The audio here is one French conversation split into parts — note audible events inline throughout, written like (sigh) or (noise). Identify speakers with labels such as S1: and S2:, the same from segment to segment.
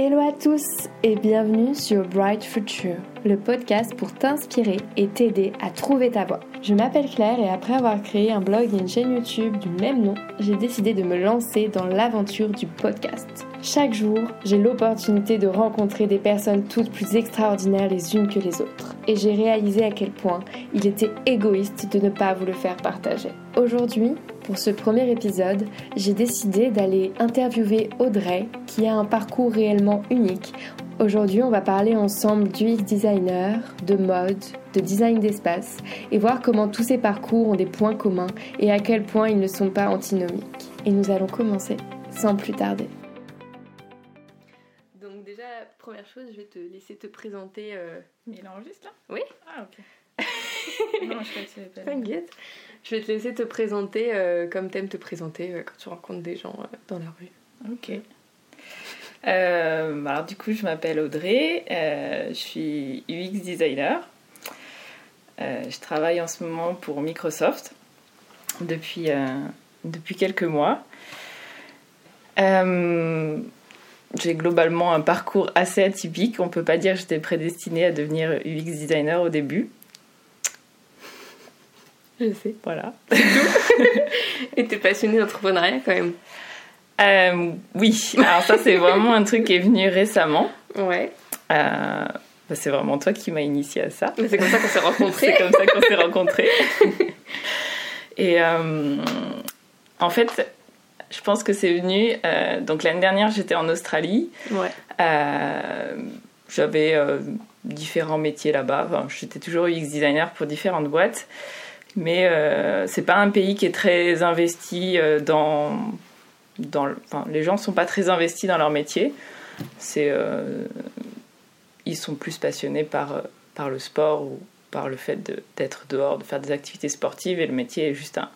S1: Hello à tous et bienvenue sur Bright Future, le podcast pour t'inspirer et t'aider à trouver ta voie. Je m'appelle Claire et après avoir créé un blog et une chaîne YouTube du même nom, j'ai décidé de me lancer dans l'aventure du podcast. Chaque jour, j'ai l'opportunité de rencontrer des personnes toutes plus extraordinaires les unes que les autres. Et j'ai réalisé à quel point il était égoïste de ne pas vous le faire partager. Aujourd'hui, pour ce premier épisode, j'ai décidé d'aller interviewer Audrey, qui a un parcours réellement unique. Aujourd'hui, on va parler ensemble du designer, de mode, de design d'espace, et voir comment tous ces parcours ont des points communs et à quel point ils ne sont pas antinomiques. Et nous allons commencer sans plus tarder. Première chose, je vais te laisser te présenter. Euh...
S2: Il enregistre là?
S1: Oui
S2: Ah ok. (laughs) non, je crois que
S1: T'inquiète. Je vais te laisser te présenter euh, comme t'aimes te présenter euh, quand tu rencontres des gens euh, dans la rue.
S2: Ok. Euh, alors du coup, je m'appelle Audrey, je suis UX designer. je travaille en ce moment pour Microsoft depuis, depuis quelques mois. J'ai globalement un parcours assez atypique. On peut pas dire que j'étais prédestinée à devenir UX designer au début.
S1: Je sais.
S2: Voilà. (laughs)
S1: Et t'es passionnée d'entrepreneuriat quand même
S2: euh, Oui. Alors ça, c'est vraiment un truc qui est venu récemment.
S1: Ouais.
S2: Euh, bah, c'est vraiment toi qui m'as initié à ça.
S1: C'est comme ça qu'on s'est (laughs) rencontrés.
S2: c'est comme ça qu'on s'est rencontrés. (laughs) Et euh, en fait, je pense que c'est venu. Euh, donc l'année dernière, j'étais en Australie.
S1: Ouais.
S2: Euh, j'avais euh, différents métiers là-bas. Enfin, j'étais toujours UX designer pour différentes boîtes mais c'est pas un pays qui est très investi dans, dans le, enfin, les gens sont pas très investis dans leur métier c'est ils sont plus passionnés par par le sport ou par le fait d'être dehors de faire des activités sportives et le métier est juste un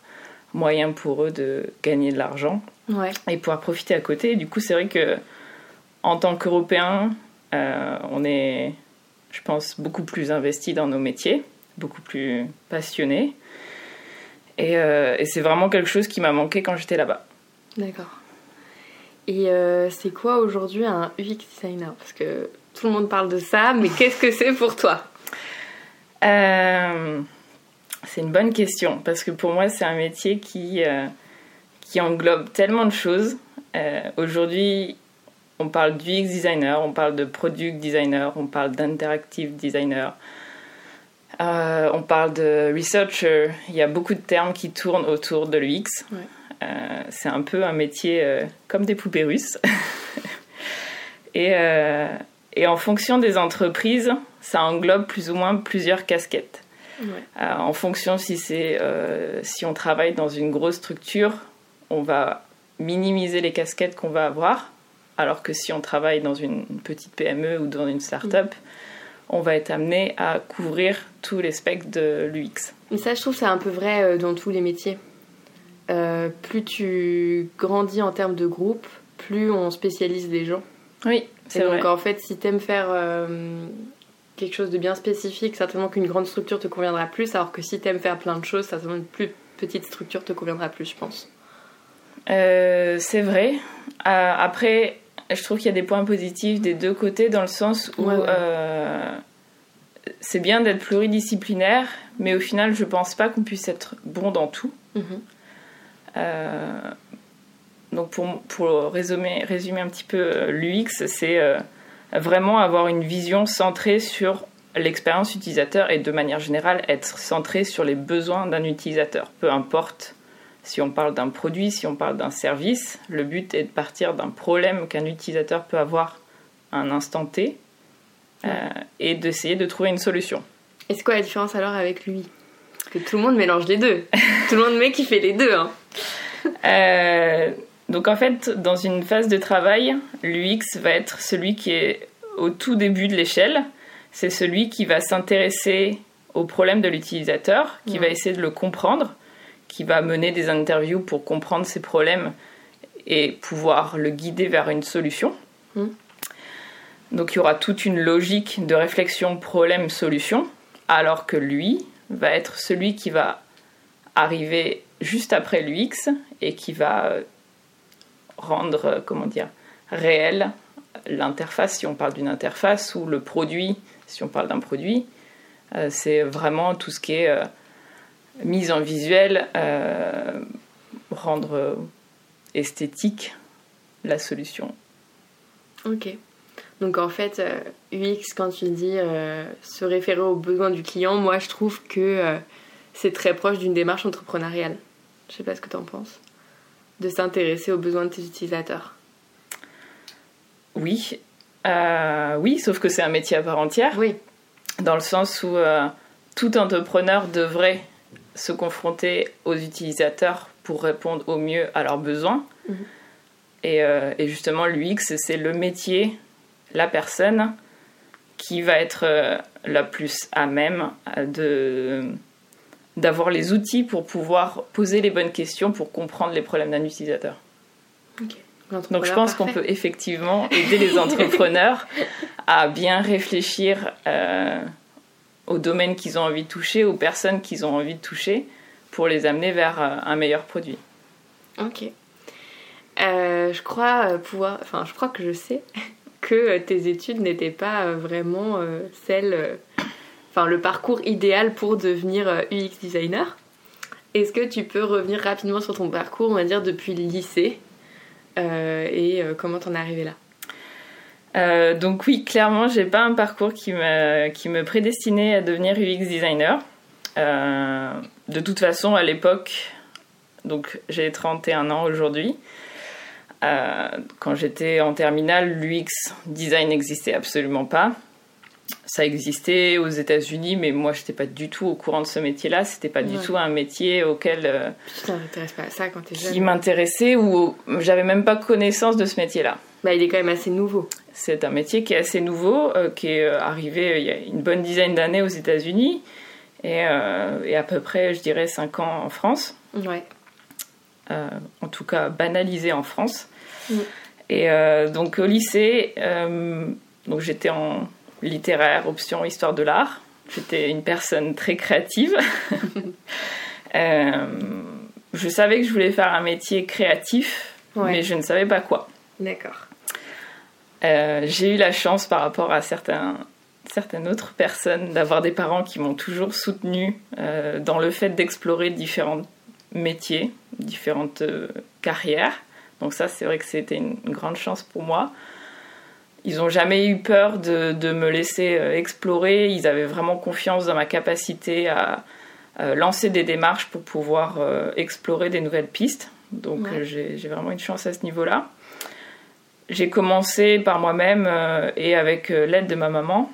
S2: moyen pour eux de gagner de l'argent
S1: ouais.
S2: et pouvoir profiter à côté du coup c'est vrai que en tant qu'Européens euh, on est je pense beaucoup plus investi dans nos métiers beaucoup plus passionnés et, euh, et c'est vraiment quelque chose qui m'a manqué quand j'étais là-bas.
S1: D'accord. Et euh, c'est quoi aujourd'hui un UX designer? Parce que tout le monde parle de ça, mais qu'est-ce que c'est pour toi?
S2: C'est une bonne question, parce que pour moi, c'est un métier qui, euh, qui englobe tellement de choses. Euh, aujourd'hui, on parle d'UX designer, on parle de product designer, on parle d'interactive designer. Euh, on parle de researcher, il y a beaucoup de termes qui tournent autour de l'UX.
S1: Ouais.
S2: C'est un peu un métier comme des poupées russes. (laughs) et, et, en fonction des entreprises, ça englobe plus ou moins plusieurs casquettes.
S1: Ouais.
S2: Euh, en fonction si, c'est, si on travaille dans une grosse structure, on va minimiser les casquettes qu'on va avoir. Alors que si on travaille dans une petite PME ou dans une start-up, mmh on va être amené à couvrir tous les spectres de l'UX.
S1: Et ça, je trouve, c'est un peu vrai dans tous les métiers. Euh, plus tu grandis en termes de groupe, plus on spécialise les gens.
S2: Oui, c'est vrai.
S1: donc, en fait, si t'aimes faire euh, quelque chose de bien spécifique, certainement qu'une grande structure te conviendra plus, alors que si t'aimes faire plein de choses, certainement une plus petite structure te conviendra plus, je pense.
S2: Euh, c'est vrai. Euh, après, je trouve qu'il y a des points positifs des deux côtés dans le sens où
S1: Ouais, ouais.
S2: euh, c'est bien d'être pluridisciplinaire, mais au final, je pense pas qu'on puisse être bon dans tout.
S1: Mhm.
S2: Donc pour, pour résumer, résumer un petit peu l'UX, c'est vraiment avoir une vision centrée sur l'expérience utilisateur et de manière générale être centré sur les besoins d'un utilisateur. Peu importe si on parle d'un produit, si on parle d'un service, le but est de partir d'un problème qu'un utilisateur peut avoir à un instant T euh, et d'essayer de trouver une solution.
S1: Et c'est quoi la différence alors avec lui? Parce que tout le monde mélange les deux. (laughs) tout le monde met qui fait les deux. Hein.
S2: Euh, donc en fait, dans une phase de travail, l'UX va être celui qui est au tout début de l'échelle. C'est celui qui va s'intéresser au problème de l'utilisateur, qui va essayer de le comprendre, qui va mener des interviews pour comprendre ses problèmes et pouvoir le guider vers une solution.
S1: Mm.
S2: Donc il y aura toute une logique de réflexion problème-solution, alors que lui va être celui qui va arriver juste après l'UX et qui va rendre, euh, comment dire, réel l'interface, si on parle d'une interface, ou le produit, si on parle d'un produit. c'est vraiment tout ce qui est mise en visuel, rendre esthétique la solution.
S1: Ok. Donc en fait, UX, quand tu dis se référer aux besoins du client, moi je trouve que c'est très proche d'une démarche entrepreneuriale. Je sais pas ce que tu en penses. De s'intéresser aux besoins de tes utilisateurs.
S2: Oui. Euh, oui, sauf que c'est un métier à part entière.
S1: Oui.
S2: Dans le sens où euh, tout entrepreneur devrait se confronter aux utilisateurs pour répondre au mieux à leurs besoins. Mhm. Et, euh, et, justement, l'UX, c'est le métier, la personne qui va être la plus à même de d'avoir les outils pour pouvoir poser les bonnes questions pour comprendre les problèmes d'un utilisateur. Donc je pense qu'on peut effectivement aider les entrepreneurs (laughs) à bien réfléchir euh, aux domaines qu'ils ont envie de toucher, aux personnes qu'ils ont envie de toucher, pour les amener vers euh, un meilleur produit.
S1: Ok. Euh, je crois pouvoir, enfin je crois que je sais (laughs) que tes études n'étaient pas vraiment celles enfin le parcours idéal pour devenir UX euh, designer. Est-ce que tu peux revenir rapidement sur ton parcours, on va dire depuis le lycée, euh, et euh, comment t'en es arrivé là?
S2: Donc oui, clairement, j'ai pas un parcours qui me, qui me prédestinait à devenir UX designer. de toute façon, à l'époque, donc j'ai 31 ans aujourd'hui, quand j'étais en terminale, l'UX design n'existait absolument pas ça existait aux États-Unis, mais moi, je n'étais pas du tout au courant de ce métier-là. C'était pas du tout un métier auquel. Euh,
S1: tu t'intéresses pas à ça quand es jeune
S2: Qui m'intéressait ou j'avais même pas connaissance de ce métier-là.
S1: Bah, il est quand même assez nouveau.
S2: C'est un métier qui est assez nouveau, euh, qui est euh, arrivé il y a une bonne dizaine d'années aux États-Unis et, et, à peu près, je dirais, 5 ans en France.
S1: Ouais.
S2: en tout cas, banalisé en France. Mm. Et donc, au lycée, donc j'étais en littéraire, option histoire de l'art. J'étais une personne très créative. (laughs) Euh, je savais que je voulais faire un métier créatif, mais je ne savais pas quoi.
S1: D'accord.
S2: Euh, j'ai eu la chance par rapport à certains, certaines autres personnes d'avoir des parents qui m'ont toujours soutenu euh, dans le fait d'explorer différents métiers, différentes carrières. Donc ça, c'est vrai que c'était une, grande chance pour moi. Ils n'ont jamais eu peur de, de, me laisser euh, explorer. Ils avaient vraiment confiance dans ma capacité à, lancer des démarches pour pouvoir euh, explorer des nouvelles pistes. Donc j'ai vraiment une chance à ce niveau-là. J'ai commencé par moi-même euh, et avec l'aide de ma maman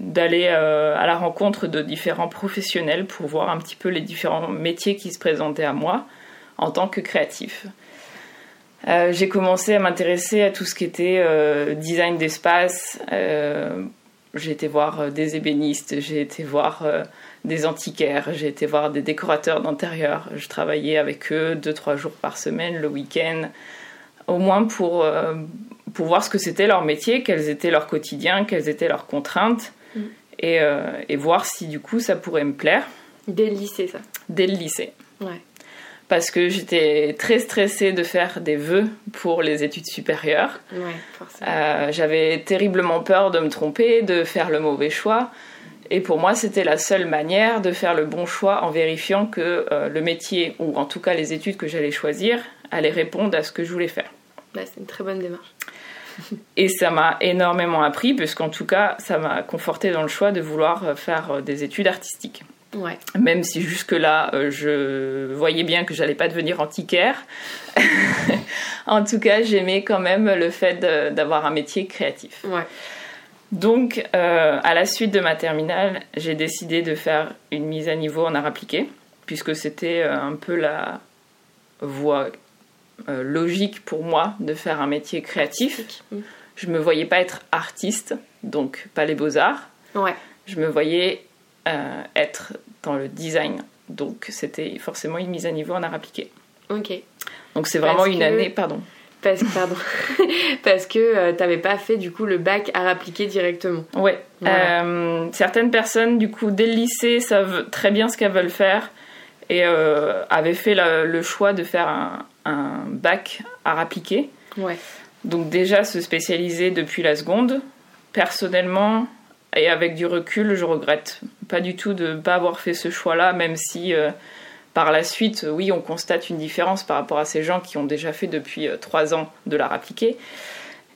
S2: d'aller à la rencontre de différents professionnels pour voir un petit peu les différents métiers qui se présentaient à moi en tant que créatif. Euh, j'ai commencé à m'intéresser à tout ce qui était euh, design d'espace. Euh, j'ai été voir des ébénistes, j'ai été voir des antiquaires, j'ai été voir des décorateurs d'intérieur. Je travaillais avec eux deux trois jours par semaine, le week-end, au moins pour pour voir ce que c'était leur métier, quels étaient leurs quotidiens, quelles étaient leurs contraintes, mm. et, et voir si du coup ça pourrait me plaire.
S1: Dès le lycée, ça.
S2: Dès le lycée.
S1: Ouais
S2: parce que j'étais très stressée de faire des vœux pour les études supérieures.
S1: Euh,
S2: j'avais terriblement peur de me tromper, de faire le mauvais choix. Et pour moi, c'était la seule manière de faire le bon choix en vérifiant que euh, le métier, ou en tout cas les études que j'allais choisir, allaient répondre à ce que je voulais faire.
S1: Bah, c'est une très bonne démarche. (laughs)
S2: Et ça m'a énormément appris, puisqu'en tout cas, ça m'a conforté dans le choix de vouloir faire des études artistiques. Même si jusque-là, euh, je voyais bien que j'allais pas devenir antiquaire. (laughs) en tout cas, j'aimais quand même le fait d'avoir un métier créatif. Donc, euh, à la suite de ma terminale, j'ai décidé de faire une mise à niveau en art appliqué, puisque c'était euh, un peu la voie logique pour moi de faire un métier créatif. Je me voyais pas être artiste, donc pas les beaux-arts. Je me voyais euh, être dans le design. Donc c'était forcément une mise à niveau en art appliqué.
S1: Ok.
S2: Donc c'est vraiment une année, pardon.
S1: Parce, pardon. (laughs) Parce que tu euh, t'avais pas fait du coup le bac art appliqué directement.
S2: Ouais. Euh, certaines personnes du coup dès le lycée savent très bien ce qu'elles veulent faire et avaient fait le choix de faire un, un bac art appliqué.
S1: Ouais.
S2: Donc déjà se spécialiser depuis la seconde, personnellement et avec du recul, je regrette pas du tout de ne pas avoir fait ce choix-là, même si euh, par la suite, oui, on constate une différence par rapport à ces gens qui ont déjà fait depuis euh, trois ans de l'art appliqué.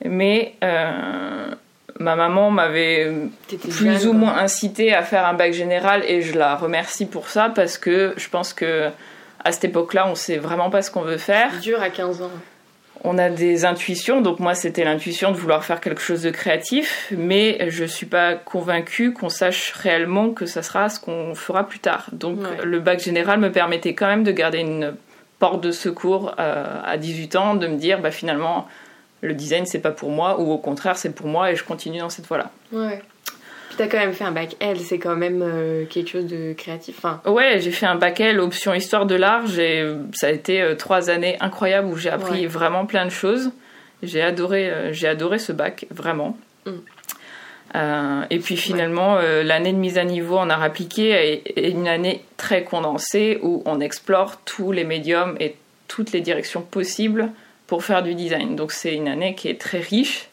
S2: Mais euh, ma maman m'avait plus ou moins incité à faire un bac général et je la remercie pour ça parce que je pense que à cette époque-là, on sait vraiment pas ce qu'on veut faire.
S1: C'est dur à 15 ans
S2: on a des intuitions, donc moi c'était l'intuition de vouloir faire quelque chose de créatif, mais je suis pas convaincue qu'on sache réellement que ça sera ce qu'on fera plus tard. Donc le bac général me permettait quand même de garder une porte de secours euh, à 18 ans, de me dire bah finalement le design c'est pas pour moi ou au contraire c'est pour moi et je continue dans cette voie-là.
S1: Ouais t'as quand même fait un bac L, c'est quand même euh, quelque chose de créatif. Enfin...
S2: Ouais, j'ai fait un bac L, option histoire de l'art. Ça a été euh, trois années incroyables où j'ai appris vraiment plein de choses. J'ai adoré, euh, j'ai adoré ce bac, vraiment. Mm. et puis finalement, l'année de mise à niveau en art appliqué est une année très condensée où on explore tous les médiums et toutes les directions possibles pour faire du design. Donc c'est une année qui est très riche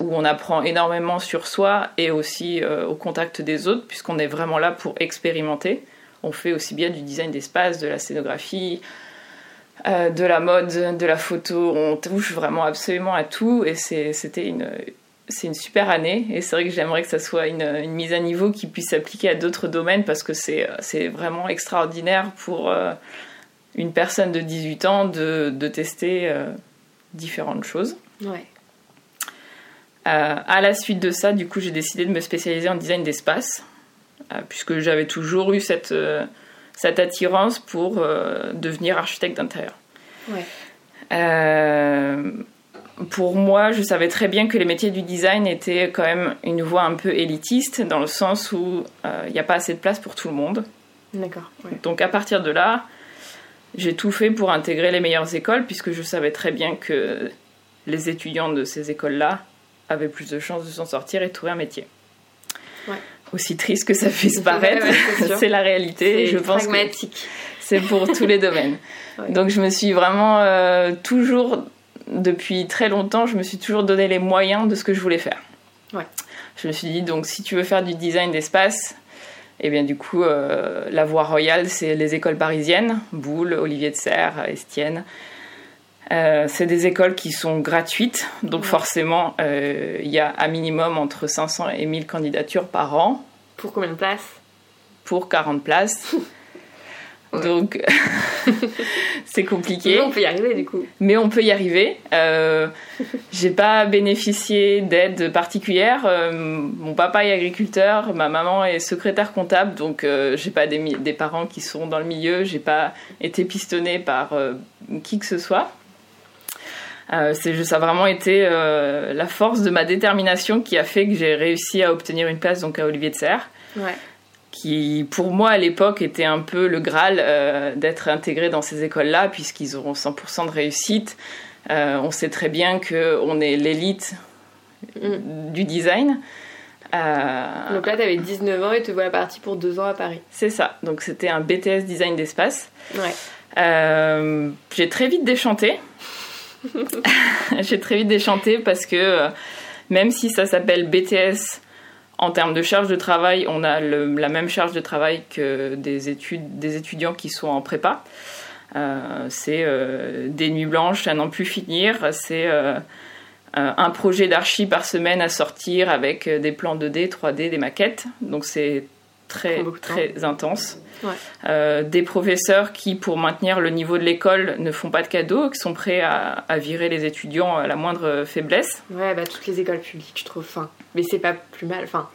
S2: où on apprend énormément sur soi et aussi euh, au contact des autres, puisqu'on est vraiment là pour expérimenter. On fait aussi bien du design d'espace, de la scénographie, euh, de la mode, de la photo. On touche vraiment absolument à tout et c'était une, c'est une super année. Et c'est vrai que j'aimerais que ça soit une, mise à niveau qui puisse s'appliquer à d'autres domaines parce que c'est vraiment extraordinaire pour euh, une personne de 18 ans de, de tester différentes choses.
S1: Ouais.
S2: Euh, à la suite de ça, du coup, j'ai décidé de me spécialiser en design d'espace, euh, puisque j'avais toujours eu cette, euh, cette attirance pour devenir architecte d'intérieur. pour moi, je savais très bien que les métiers du design étaient quand même une voie un peu élitiste, dans le sens où il n'y a pas assez de place pour tout le monde.
S1: D'accord.
S2: Donc à partir de là, j'ai tout fait pour intégrer les meilleures écoles, puisque je savais très bien que les étudiants de ces écoles-là avait plus de chances de s'en sortir et de trouver un métier. Aussi triste que ça puisse paraître, (laughs) c'est la réalité.
S1: je pense pragmatique.
S2: c'est pour tous les domaines. (laughs) Donc je me suis vraiment euh, toujours, depuis très longtemps, je me suis toujours donné les moyens de ce que je voulais faire. Je me suis dit, donc si tu veux faire du design d'espace, et eh bien du coup, euh, la voie royale, c'est les écoles parisiennes, Boulle, Olivier de Serres, Estienne. Euh, c'est des écoles qui sont gratuites, donc forcément, euh, il y a à minimum entre 500 et 1000 candidatures par an.
S1: Pour combien de places?
S2: Pour 40 places. (laughs) Donc, (laughs) c'est compliqué.
S1: Mais on peut y arriver du coup.
S2: Mais on peut y arriver. Euh, j'ai pas bénéficié d'aide particulière. Euh, mon papa est agriculteur, ma maman est secrétaire comptable, donc j'ai pas des, des, parents qui sont dans le milieu. J'ai pas été pistonnée par qui que ce soit. Euh, ça a vraiment été euh, la force de ma détermination qui a fait que j'ai réussi à obtenir une place donc à Olivier de Serres. Qui, pour moi, à l'époque, était un peu le Graal euh, d'être intégré dans ces écoles-là, puisqu'ils auront 100% de réussite. on sait très bien qu'on est l'élite mm. du design.
S1: Donc là, tu avais 19 ans et te voilà parti pour deux ans à Paris.
S2: C'est ça. Donc c'était un BTS design d'espace. j'ai très vite déchanté. (laughs) j'ai très vite déchanté parce que euh, même si ça s'appelle BTS en termes de charge de travail, on a la même charge de travail que des, études, des étudiants qui sont en prépa. Euh, c'est euh, des nuits blanches à n'en plus finir, c'est un projet d'archi par semaine à sortir avec des plans 2D, 3D, des maquettes. Donc c'est très, très intense. Euh, des professeurs qui, pour maintenir le niveau de l'école, ne font pas de cadeaux, qui sont prêts à, virer les étudiants à la moindre faiblesse.
S1: Ouais, bah, toutes les écoles publiques, je trouve. Fin. Mais c'est pas plus mal. Enfin.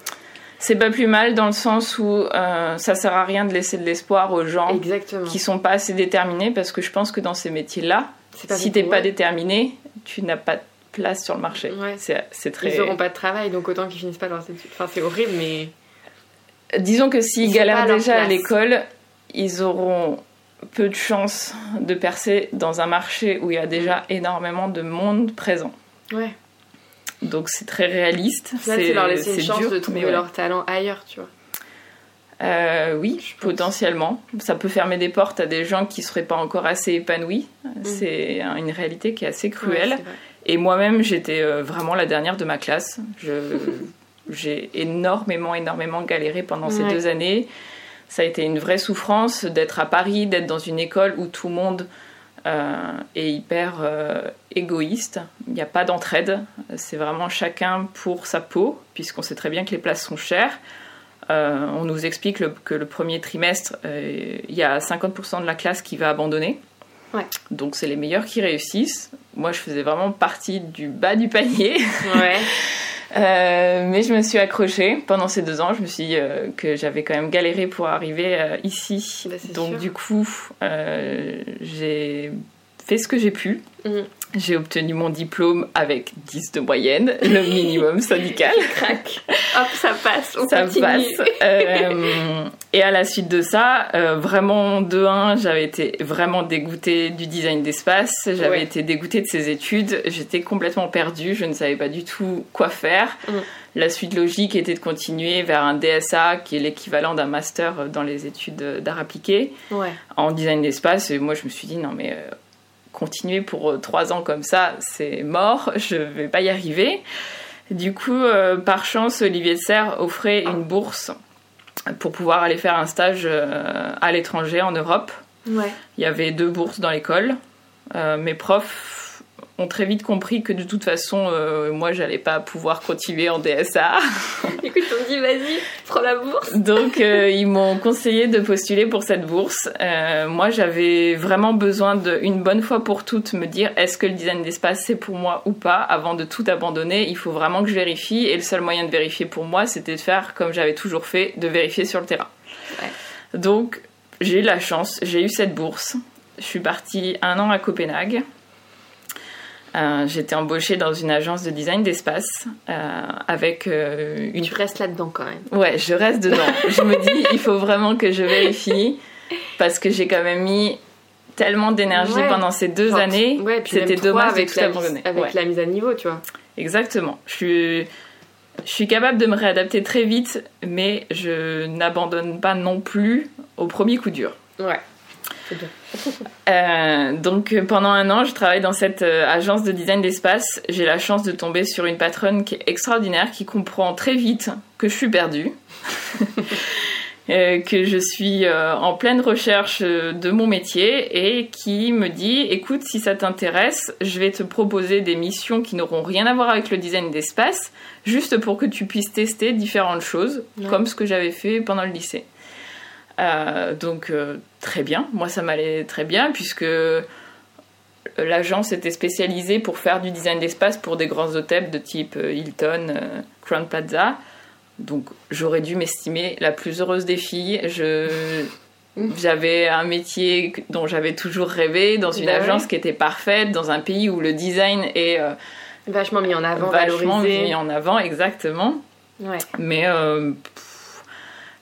S2: C'est pas plus mal dans le sens où euh, ça sert à rien de laisser de l'espoir aux gens
S1: Exactement.
S2: qui sont pas assez déterminés parce que je pense que dans ces métiers-là, si t'es pas déterminé, tu n'as pas de place sur le marché.
S1: Ouais.
S2: C'est très.
S1: Ils n'auront pas de travail, donc autant qu'ils finissent pas leurs études. Enfin, c'est horrible, mais.
S2: Disons que s'ils galèrent déjà à l'école, ils auront peu de chances de percer dans un marché où il y a déjà énormément de monde présent.
S1: Ouais.
S2: Donc c'est très réaliste.
S1: c'est leur laisser une chance de trouver leur talent ailleurs, tu vois.
S2: Euh, oui, potentiellement. Ça peut fermer des portes à des gens qui ne seraient pas encore assez épanouis. Mm. C'est une réalité qui est assez cruelle. et moi-même, j'étais euh, vraiment la dernière de ma classe. J'ai énormément, énormément galéré pendant ces deux années. Ça a été une vraie souffrance d'être à Paris, d'être dans une école où tout le monde euh, est hyper égoïste. Il n'y a pas d'entraide. C'est vraiment chacun pour sa peau, puisqu'on sait très bien que les places sont chères. Euh, on nous explique que le premier trimestre, euh, il y a 50% de la classe qui va abandonner. Donc c'est les meilleurs qui réussissent. Moi, je faisais vraiment partie du bas du panier. (laughs) Euh, mais je me suis accrochée pendant ces deux ans. Je me suis dit que j'avais quand même galéré pour arriver ici. Bah, Donc du coup, j'ai fait ce que j'ai pu. Mm. J'ai obtenu mon diplôme avec 10 de moyenne, le (laughs) minimum syndical.
S1: Crac. Hop, ça passe. On
S2: ça passe. Euh, et à la suite de ça, euh, vraiment de 1, j'avais été vraiment dégoûtée du design d'espace. J'avais été dégoûtée de ces études. J'étais complètement perdue. Je ne savais pas du tout quoi faire. Mm. La suite logique était de continuer vers un DSA, qui est l'équivalent d'un master dans les études d'art appliqué, en design d'espace. Et moi, je me suis dit, non mais euh, continuer pour euh, trois ans comme ça, c'est mort, (laughs) je vais pas y arriver. Du coup, euh, par chance, Olivier de Serre offrait une bourse pour pouvoir aller faire un stage euh, à l'étranger en Europe. Il y avait deux bourses dans l'école. mes profs ont très vite compris que de toute façon, euh, moi, j'allais pas pouvoir continuer en DSA. (laughs)
S1: Écoute, on dit vas-y, prends la bourse.
S2: Donc, euh, ils m'ont conseillé de postuler pour cette bourse. Euh, moi, j'avais vraiment besoin d'une bonne fois pour toutes me dire est-ce que le design d'espace c'est pour moi ou pas? Avant de tout abandonner. Il faut vraiment que je vérifie. Et le seul moyen de vérifier pour moi, c'était de faire comme j'avais toujours fait, de vérifier sur le terrain. Donc, j'ai eu la chance, j'ai eu cette bourse. Je suis partie un an à Copenhague. Euh, j'étais embauchée dans une agence de design d'espace euh, avec euh, une.
S1: Tu restes là-dedans quand même.
S2: Ouais, je reste dedans. (laughs) je me dis, il faut vraiment que je vérifie parce que j'ai quand même mis tellement d'énergie pendant ces deux années. Ouais, C'était dommage avec,
S1: la, avec la mise à niveau, tu vois.
S2: Exactement. Je suis, je suis capable de me réadapter très vite, mais je n'abandonne pas non plus au premier coup dur.
S1: Ouais. (laughs)
S2: Euh, donc pendant un an, je travaille dans cette euh, agence de design d'espace. J'ai la chance de tomber sur une patronne qui est extraordinaire, qui comprend très vite que je suis perdue, (laughs) euh, que je suis en pleine recherche de mon métier et qui me dit écoute, si ça t'intéresse, je vais te proposer des missions qui n'auront rien à voir avec le design d'espace, juste pour que tu puisses tester différentes choses, comme ce que j'avais fait pendant le lycée. Euh, donc euh, très bien, moi ça m'allait très bien puisque l'agence était spécialisée pour faire du design d'espace pour des grands hôtels de type euh, Hilton, Crown Plaza. Donc j'aurais dû m'estimer la plus heureuse des filles. (laughs) j'avais un métier dont j'avais toujours rêvé, dans une bah agence qui était parfaite, dans un pays où le design est
S1: vachement mis en avant,
S2: vachement mis en avant, exactement. Mais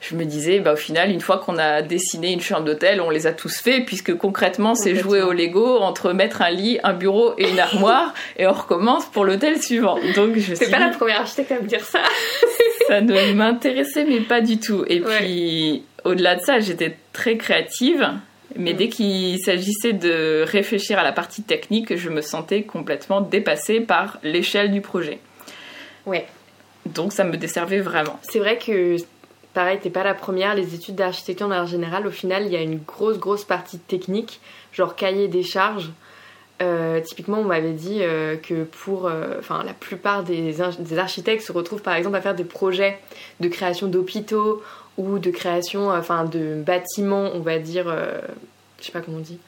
S2: je me disais, bah, au final, une fois qu'on a dessiné une chambre d'hôtel, on les a tous fait, puisque concrètement, c'est jouer au Lego entre mettre un lit, un bureau et une armoire, (laughs) et on recommence pour l'hôtel suivant. Donc, je
S1: C'est pas la première architecte à me dire ça. (laughs)
S2: ça ne m'intéressait, mais pas du tout. Et puis, au-delà de ça, j'étais très créative. Mais mm. dès qu'il s'agissait de réfléchir à la partie technique, je me sentais complètement dépassée par l'échelle du projet.
S1: Ouais.
S2: Donc ça me desservait vraiment.
S1: C'est vrai que pareil, t'es pas la première. Les études d'architecture en général, au final, il y a une grosse, grosse partie technique, genre cahier des charges. Euh, typiquement, on m'avait dit euh, que pour, euh, enfin, la plupart des, des, architectes se retrouvent par exemple à faire des projets de création d'hôpitaux ou de création, enfin, de bâtiments, on va dire, je sais pas comment on dit,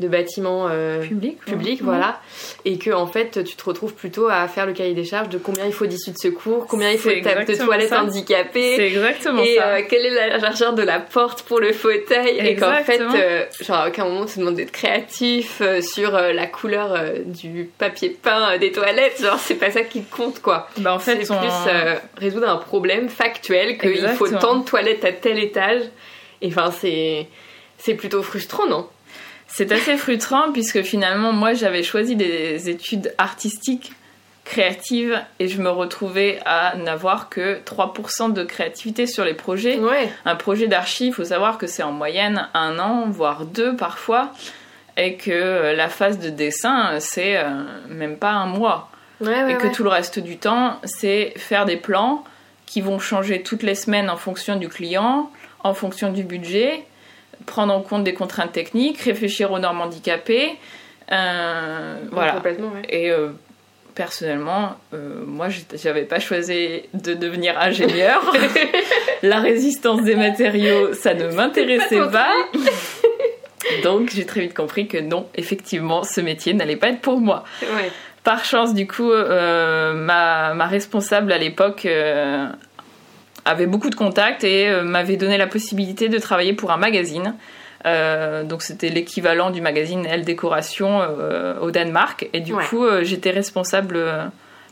S1: de bâtiments euh, publics, voilà, et que en fait tu te retrouves plutôt à faire le cahier des charges de combien il faut d'issues de secours, combien il faut de, toilettes handicapées,
S2: c'est exactement
S1: et
S2: ça.
S1: Euh, quelle est la largeur de la porte pour le fauteuil, et qu'en fait, euh, genre à aucun moment tu te demandes d'être créatif sur la couleur du papier peint des toilettes, genre c'est pas ça qui compte quoi.
S2: Bah en fait,
S1: c'est plus résoudre un problème factuel qu'il faut tant de toilettes à tel étage, et enfin c'est c'est plutôt frustrant non?
S2: C'est assez frustrant puisque finalement, moi, j'avais choisi des études artistiques créative et je me retrouvais à n'avoir que 3% de créativité sur les projets. Un projet d'archi, il faut savoir que c'est en moyenne un an, voire deux parfois, et que la phase de dessin, c'est euh, même pas un mois. et que tout le reste du temps, c'est faire des plans qui vont changer toutes les semaines en fonction du client, en fonction du budget, prendre en compte des contraintes techniques, réfléchir aux normes handicapées. Euh, voilà. Et euh, personnellement, euh, moi, j'avais pas choisi de devenir ingénieur. (laughs) La résistance des matériaux, ça ne m'intéressait pas. Donc, j'ai très vite compris que non, effectivement, ce métier n'allait pas être pour moi. Par chance, du coup, ma, ma, responsable à l'époque avait beaucoup de contacts et euh, m'avait donné la possibilité de travailler pour un magazine. Euh, donc c'était l'équivalent du magazine Elle Décoration euh, au Danemark. Et du coup, j'étais responsable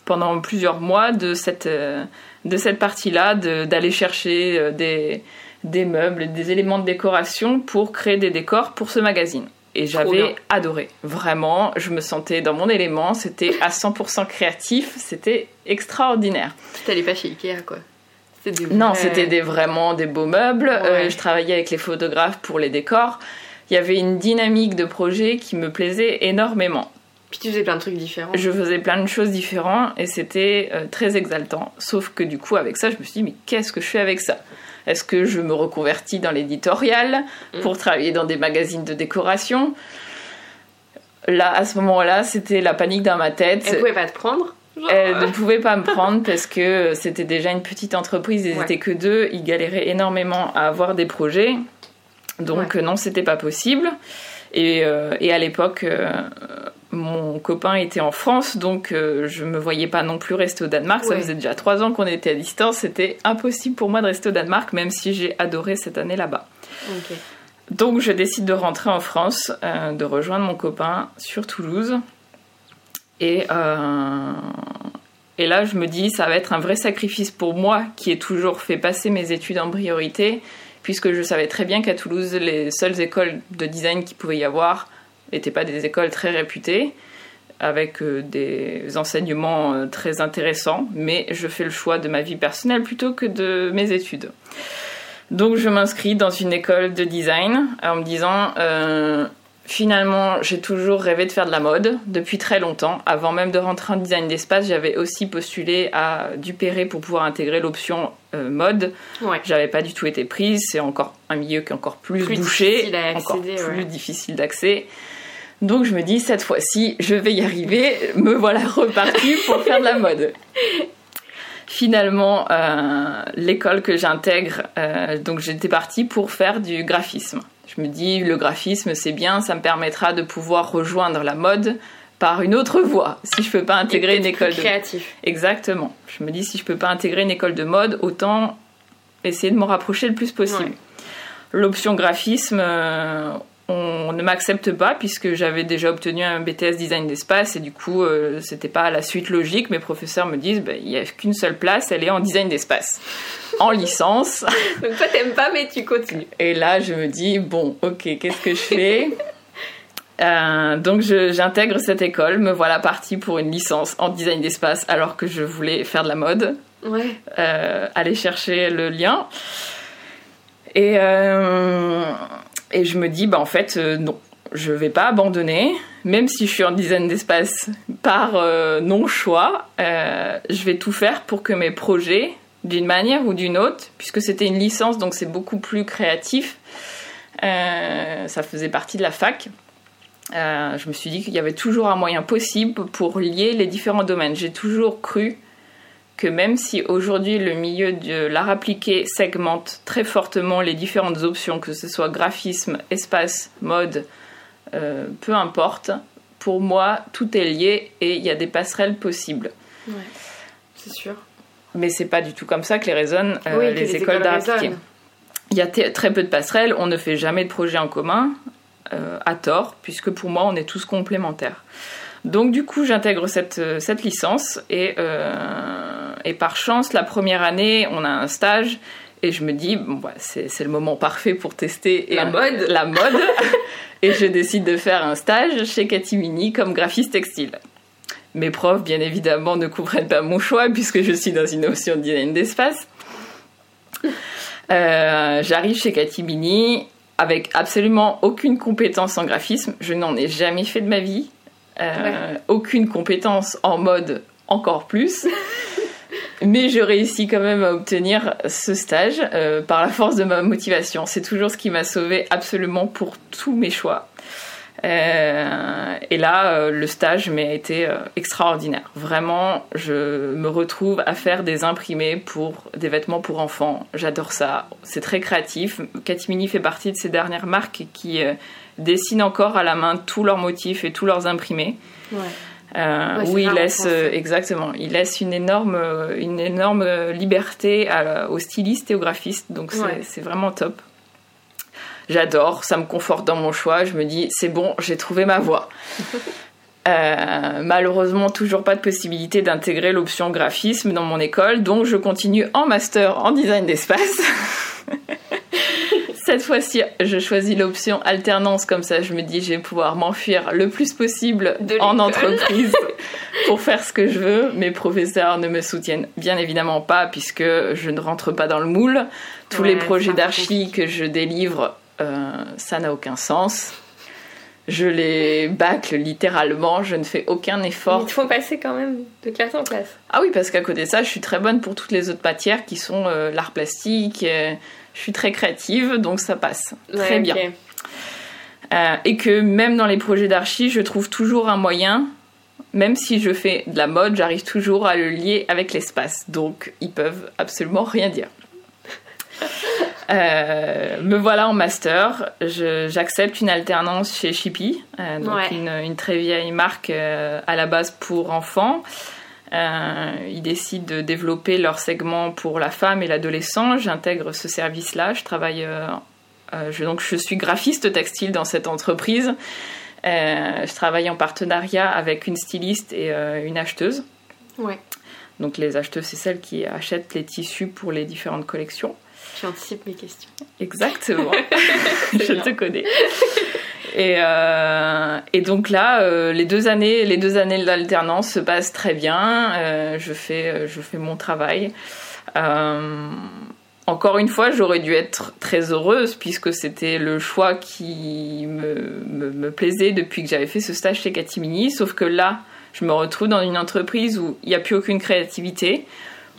S2: pendant plusieurs mois de cette, de cette partie-là, d'aller chercher des, des meubles, des éléments de décoration pour créer des décors pour ce magazine. Et j'avais adoré. Vraiment, je me sentais dans mon élément. C'était à 100% créatif. C'était extraordinaire.
S1: Tu t'allais pas chez Ikea, quoi
S2: non, c'était des, vraiment des beaux meubles. Euh, je travaillais avec les photographes pour les décors. Il y avait une dynamique de projet qui me plaisait énormément.
S1: Puis tu faisais plein de trucs différents.
S2: Je faisais plein de choses différentes et c'était euh, très exaltant. Sauf que du coup, avec ça, je me suis dit, mais qu'est-ce que je fais avec ça? Est-ce que je me reconvertis dans l'éditorial mm. pour travailler dans des magazines de décoration? Là, à ce moment-là, c'était la panique dans ma tête.
S1: Elle pouvait pas te prendre?
S2: Elle ne pouvait pas me prendre parce que c'était déjà une petite entreprise, ils n'étaient que deux, ils galéraient énormément à avoir des projets. Donc non, c'était pas possible. Et, euh, à l'époque, euh, mon copain était en France, donc euh, je me voyais pas non plus rester au Danemark. Ça faisait déjà trois ans qu'on était à distance. C'était impossible pour moi de rester au Danemark, même si j'ai adoré cette année là-bas. Donc je décide de rentrer en France, de rejoindre mon copain sur Toulouse. Et, euh, et là, je me dis, ça va être un vrai sacrifice pour moi qui ai toujours fait passer mes études en priorité, puisque je savais très bien qu'à Toulouse, les seules écoles de design qu'il pouvait y avoir n'étaient pas des écoles très réputées, avec euh, des enseignements euh, très intéressants, mais je fais le choix de ma vie personnelle plutôt que de mes études. Donc je m'inscris dans une école de design en me disant Finalement, j'ai toujours rêvé de faire de la mode depuis très longtemps. Avant même de rentrer en design d'espace, j'avais aussi postulé à Dupéré pour pouvoir intégrer l'option euh, mode. Ouais. J'avais pas du tout été prise. C'est encore un milieu qui est encore plus, bouché, encore plus difficile d'accès. Donc je me dis cette fois-ci, je vais y arriver. Me voilà repartie pour faire de la mode. (laughs) Finalement, euh, l'école que j'intègre, euh, donc j'étais partie pour faire du graphisme. Je me dis, le graphisme, c'est bien, ça me permettra de pouvoir rejoindre la mode par une autre voie. (laughs) Si je peux pas intégrer une école
S1: créatif.
S2: de exactement. Je me dis si je peux pas intégrer une école de mode, autant essayer de m'en rapprocher le plus possible. L'option graphisme, euh, on ne m'accepte pas puisque j'avais déjà obtenu un BTS design d'espace et du coup euh, c'était pas la suite logique. Mes professeurs me disent bah, il n'y a qu'une seule place, elle est en design d'espace, en licence. (laughs)
S1: Donc toi t'aimes pas mais tu continues.
S2: Et là je me dis bon ok qu'est-ce que je fais? (laughs) Euh, donc j'intègre cette école, me voilà partie pour une licence en design d'espace alors que je voulais faire de la mode.
S1: Ouais.
S2: Euh, aller chercher le lien. Et euh, et je me dis, bah en fait, euh, non, je vais pas abandonner, même si je suis en dizaine d'espace par euh, non-choix, euh, je vais tout faire pour que mes projets, d'une manière ou d'une autre, puisque c'était une licence, donc c'est beaucoup plus créatif, ça faisait partie de la fac. je me suis dit qu'il y avait toujours un moyen possible pour lier les différents domaines. J'ai toujours cru que même si aujourd'hui le milieu de l'art appliqué segmente très fortement les différentes options, que ce soit graphisme, espace, mode, euh, peu importe, pour moi tout est lié et il y a des passerelles possibles.
S1: Ouais, c'est sûr.
S2: Mais c'est pas du tout comme ça que les raisonnent euh, les, écoles, d'art appliqué. Il y a très peu de passerelles, on ne fait jamais de projet en commun, euh, à tort, puisque pour moi on est tous complémentaires. Donc du coup, j'intègre cette, euh, cette licence et, euh, et par chance, la première année, on a un stage et je me dis, bon, bah, c'est le moment parfait pour tester
S1: la mode.
S2: La mode. (laughs) et je décide de faire un stage chez Katimini comme graphiste textile. Mes profs, bien évidemment, ne comprennent pas mon choix puisque je suis dans une option de design d'espace. Euh, j'arrive chez Katimini avec absolument aucune compétence en graphisme. Je n'en ai jamais fait de ma vie. Euh, aucune compétence en mode encore plus. (laughs) Mais je réussis quand même à obtenir ce stage euh, par la force de ma motivation. C'est toujours ce qui m'a sauvé absolument pour tous mes choix. Euh, et là, euh, le stage m'a été extraordinaire. Vraiment, je me retrouve à faire des imprimés pour des vêtements pour enfants. J'adore ça. C'est très créatif. Katimini fait partie de ces dernières marques qui dessinent encore à la main tous leurs motifs et tous leurs imprimés. Ouais. Euh, où il laisse euh, exactement, il laisse une énorme, euh, une énorme liberté aux stylistes et aux graphistes, donc c'est vraiment top. J'adore, ça me conforte dans mon choix. Je me dis c'est bon, j'ai trouvé ma voie. (laughs) malheureusement, toujours pas de possibilité d'intégrer l'option graphisme dans mon école, donc je continue en master en design d'espace. (laughs) Cette fois-ci, je choisis l'option alternance, comme ça je me dis je vais pouvoir m'enfuir le plus possible en entreprise (laughs) pour faire ce que je veux. Mes professeurs ne me soutiennent bien évidemment pas puisque je ne rentre pas dans le moule. Tous les projets d'archi que je délivre, euh, ça n'a aucun sens. Je les bâcle littéralement, je ne fais aucun effort.
S1: il faut passer quand même de classe en classe.
S2: Ah oui, parce qu'à côté de ça, je suis très bonne pour toutes les autres matières qui sont euh, l'art plastique, euh, je suis très créative, donc ça passe très bien. Euh, et que même dans les projets d'archi, je trouve toujours un moyen, même si je fais de la mode, j'arrive toujours à le lier avec l'espace. Donc ils peuvent absolument rien dire. Euh, me voilà en master. J'accepte une alternance chez Shippy, euh, donc une, une, très vieille marque à la base pour enfants. Euh, ils décident de développer leur segment pour la femme et l'adolescent. J'intègre ce service-là. Je travaille, euh, euh, je, donc je suis graphiste textile dans cette entreprise. je travaille en partenariat avec une styliste et une acheteuse.
S1: Ouais.
S2: Donc les acheteuses, c'est celles qui achètent les tissus pour les différentes collections.
S1: J'anticipe mes questions.
S2: Exactement. (laughs) (laughs) je te connais. Et, euh, et donc là, euh, les deux années, les deux années d'alternance se passent très bien. Euh, je fais, je fais mon travail. encore une fois, j'aurais dû être très heureuse puisque c'était le choix qui me, me, me plaisait depuis que j'avais fait ce stage chez Catimini. Sauf que là, je me retrouve dans une entreprise où il n'y a plus aucune créativité.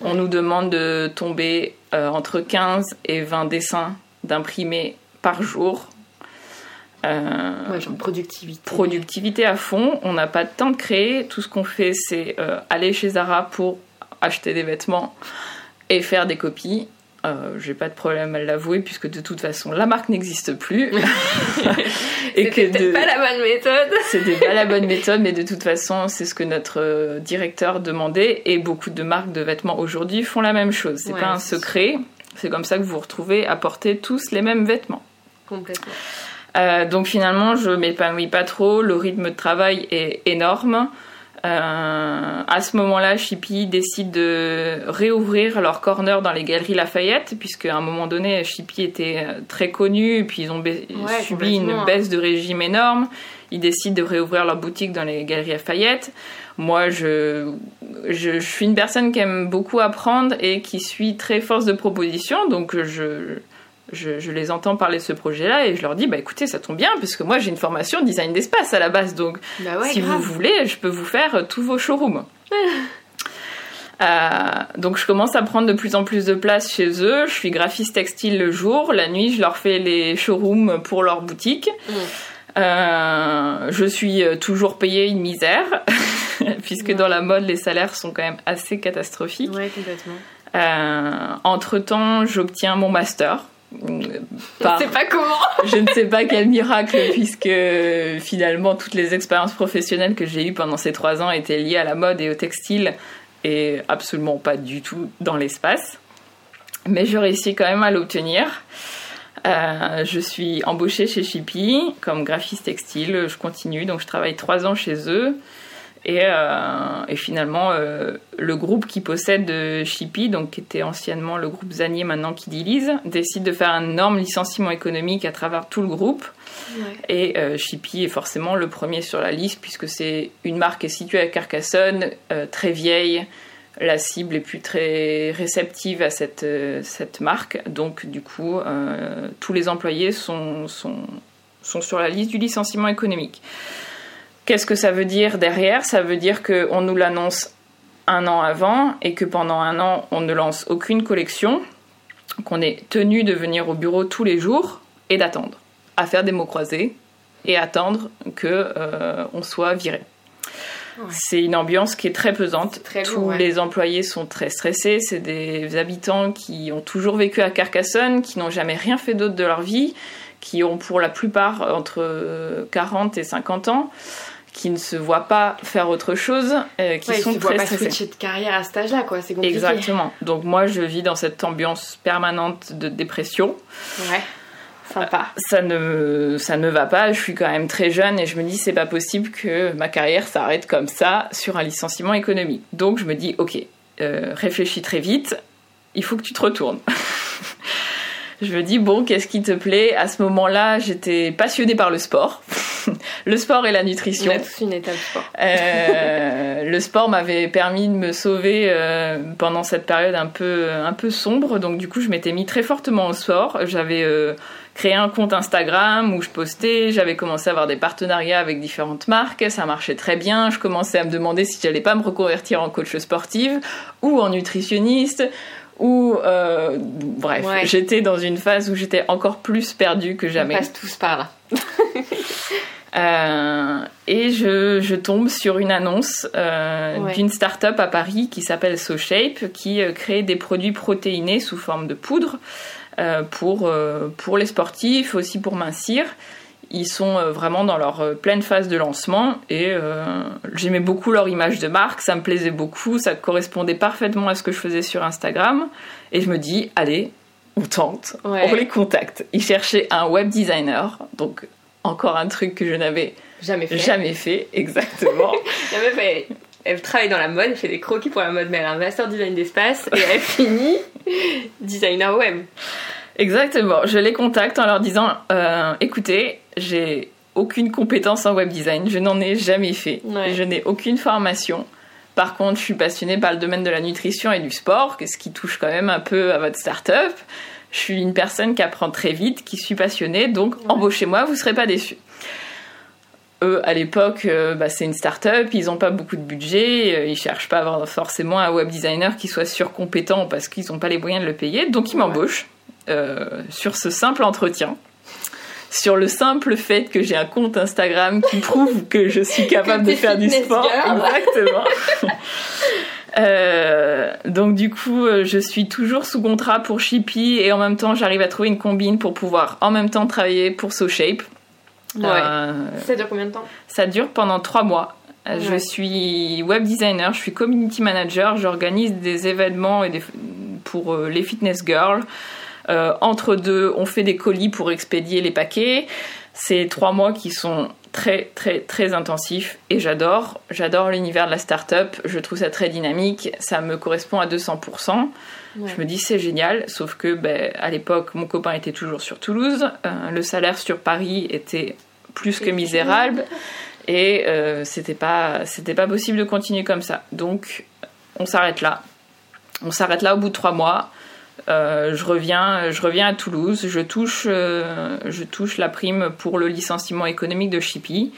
S2: On nous demande de tomber entre 15 et 20 dessins d'imprimés par jour
S1: euh, productivité.
S2: Productivité à fond. On n'a pas de temps de créer. Tout ce qu'on fait, c'est euh, aller chez Zara pour acheter des vêtements et faire des copies. Euh, j'ai pas de problème à l'avouer puisque de toute façon la marque n'existe plus. (laughs)
S1: Et que de... pas la bonne méthode.
S2: C'était pas la bonne (laughs) méthode mais de toute façon c'est ce que notre euh, directeur demandait. Et beaucoup de marques de vêtements aujourd'hui font la même chose. C'est pas un secret. C'est comme ça que vous vous retrouvez à porter tous les mêmes vêtements.
S1: Complètement.
S2: Euh, donc finalement, je m'épanouis pas trop. Le rythme de travail est énorme. Euh, à ce moment-là, Chippy décide de réouvrir leur corner dans les galeries Lafayette, puisque à un moment donné, Chippy était euh, très connu, et puis ils ont subi une baisse de régime énorme. Ils décident de réouvrir leur boutique dans les galeries Lafayette. Moi, je, je, je, suis une personne qui aime beaucoup apprendre et qui suis très force de proposition, donc je, je, les entends parler de ce projet-là et je leur dis bah écoutez ça tombe bien parce que moi j'ai une formation design d'espace à la base donc bah si vous voulez je peux vous faire tous vos showrooms. (laughs) Euh, donc je commence à prendre de plus en plus de place chez eux. Je suis graphiste textile le jour, la nuit je leur fais les showrooms pour leur boutique. Mm. Euh, je suis toujours payée une misère (laughs) puisque dans la mode les salaires sont quand même assez catastrophiques.
S1: Ouais, complètement.
S2: Euh, entre temps, j'obtiens mon master
S1: je ne sais pas comment.
S2: je ne sais pas quel miracle, puisque finalement toutes les expériences professionnelles que j'ai eues pendant ces trois ans étaient liées à la mode et au textile et absolument pas du tout dans l'espace. Mais je réussis quand même à l'obtenir. Euh, je suis embauchée chez Shippy comme graphiste textile. Je continue, donc je travaille trois ans chez eux. Et, et finalement, le groupe qui possède Shippy, donc qui était anciennement le groupe Zanier, maintenant qui dilise, décide de faire un énorme licenciement économique à travers tout le groupe. Et Shippy est forcément le premier sur la liste puisque c'est une marque située à Carcassonne, très vieille, la cible est plus très réceptive à cette, euh, cette marque. Donc, du coup, euh, tous les employés sont, sont, sont, sur la liste du licenciement économique. Qu'est-ce que ça veut dire derrière? Ça veut dire qu'on nous l'annonce un an avant et que pendant un an, on ne lance aucune collection, qu'on est tenu de venir au bureau tous les jours et d'attendre, à faire des mots croisés et attendre qu'on euh, soit viré. C'est une ambiance qui est très pesante. Tous les employés sont très stressés. C'est des habitants qui ont toujours vécu à Carcassonne, qui n'ont jamais rien fait d'autre de leur vie, qui ont pour la plupart entre 40 et 50 ans qui ne se voient pas faire autre chose, euh, qui sont très
S1: pas switcher de carrière à cet âge-là, quoi. C'est compliqué.
S2: Exactement. Donc moi, je vis dans cette ambiance permanente de dépression.
S1: Ouais. Sympa.
S2: Ça ne, ça ne va pas. Je suis quand même très jeune et je me dis c'est pas possible que ma carrière s'arrête comme ça sur un licenciement économique. Donc je me dis ok, euh, réfléchis très vite. Il faut que tu te retournes. (laughs) je me dis bon, qu'est-ce qui te plaît? À ce moment-là, j'étais passionnée par le sport. (laughs) le sport et la nutrition.
S1: On a tous une étape sport.
S2: Euh, le sport m'avait permis de me sauver euh, pendant cette période un peu, un peu sombre. Donc du coup, je m'étais mis très fortement au sport. J'avais euh, créé un compte Instagram où je postais. J'avais commencé à avoir des partenariats avec différentes marques. Ça marchait très bien. Je commençais à me demander si j'allais pas me reconvertir en coach sportive ou en nutritionniste ou bref, j'étais dans une phase où j'étais encore plus perdue que jamais.
S1: On passe tous par là. (laughs)
S2: Euh, et je, je, tombe sur une annonce euh, d'une start-up à Paris qui s'appelle SoShape, qui euh, crée des produits protéinés sous forme de poudre euh, pour, euh, pour les sportifs, aussi pour mincir. Ils sont vraiment dans leur pleine phase de lancement et j'aimais beaucoup leur image de marque, ça me plaisait beaucoup, ça correspondait parfaitement à ce que je faisais sur Instagram. Et je me dis, allez, on tente, on les contacte. Ils cherchaient un web designer, donc encore un truc que je n'avais
S1: jamais fait.
S2: Jamais fait, (laughs) exactement. (laughs)
S1: elle travaille dans la mode, elle fait des croquis pour la mode, mais elle a un master design d'espace et elle (laughs) finit designer web.
S2: Exactement. Je les contacte en leur disant euh, écoutez, j'ai aucune compétence en web design, je n'en ai jamais fait, je n'ai aucune formation. Par contre, je suis passionnée par le domaine de la nutrition et du sport, ce qui touche quand même un peu à votre start-up. Je suis une personne qui apprend très vite, qui suis passionnée, donc embauchez-moi, vous ne serez pas déçus. Eux, à l'époque, euh, bah, c'est une start-up, ils n'ont pas beaucoup de budget, euh, ils cherchent pas forcément un web designer qui soit surcompétent parce qu'ils n'ont pas les moyens de le payer, donc ils m'embauchent euh, sur ce simple entretien sur le simple fait que j'ai un compte Instagram qui prouve que je suis capable de faire du sport. Exactement. (laughs) Euh, donc du coup, euh, je suis toujours sous contrat pour Shippy et en même temps, j'arrive à trouver une combine pour pouvoir en même temps travailler pour SoShape.
S1: Ouais. Euh, ça dure combien de temps?
S2: Ça dure pendant trois mois. Je suis web designer, je suis community manager, j'organise des événements et pour les fitness girls. Entre deux, on fait des colis pour expédier les paquets. C'est trois mois qui sont très très très intensif et j'adore. J'adore l'univers de la start-up, je trouve ça très dynamique, ça me correspond à 200%. Je me dis c'est génial, sauf que ben, à l'époque mon copain était toujours sur Toulouse, euh, le salaire sur Paris était plus que misérable et euh, c'était pas c'était pas possible de continuer comme ça. Donc on s'arrête là. On s'arrête là au bout de trois mois. Euh, je, reviens, je reviens à Toulouse, je touche, euh, je touche la prime pour le licenciement économique de Shippy.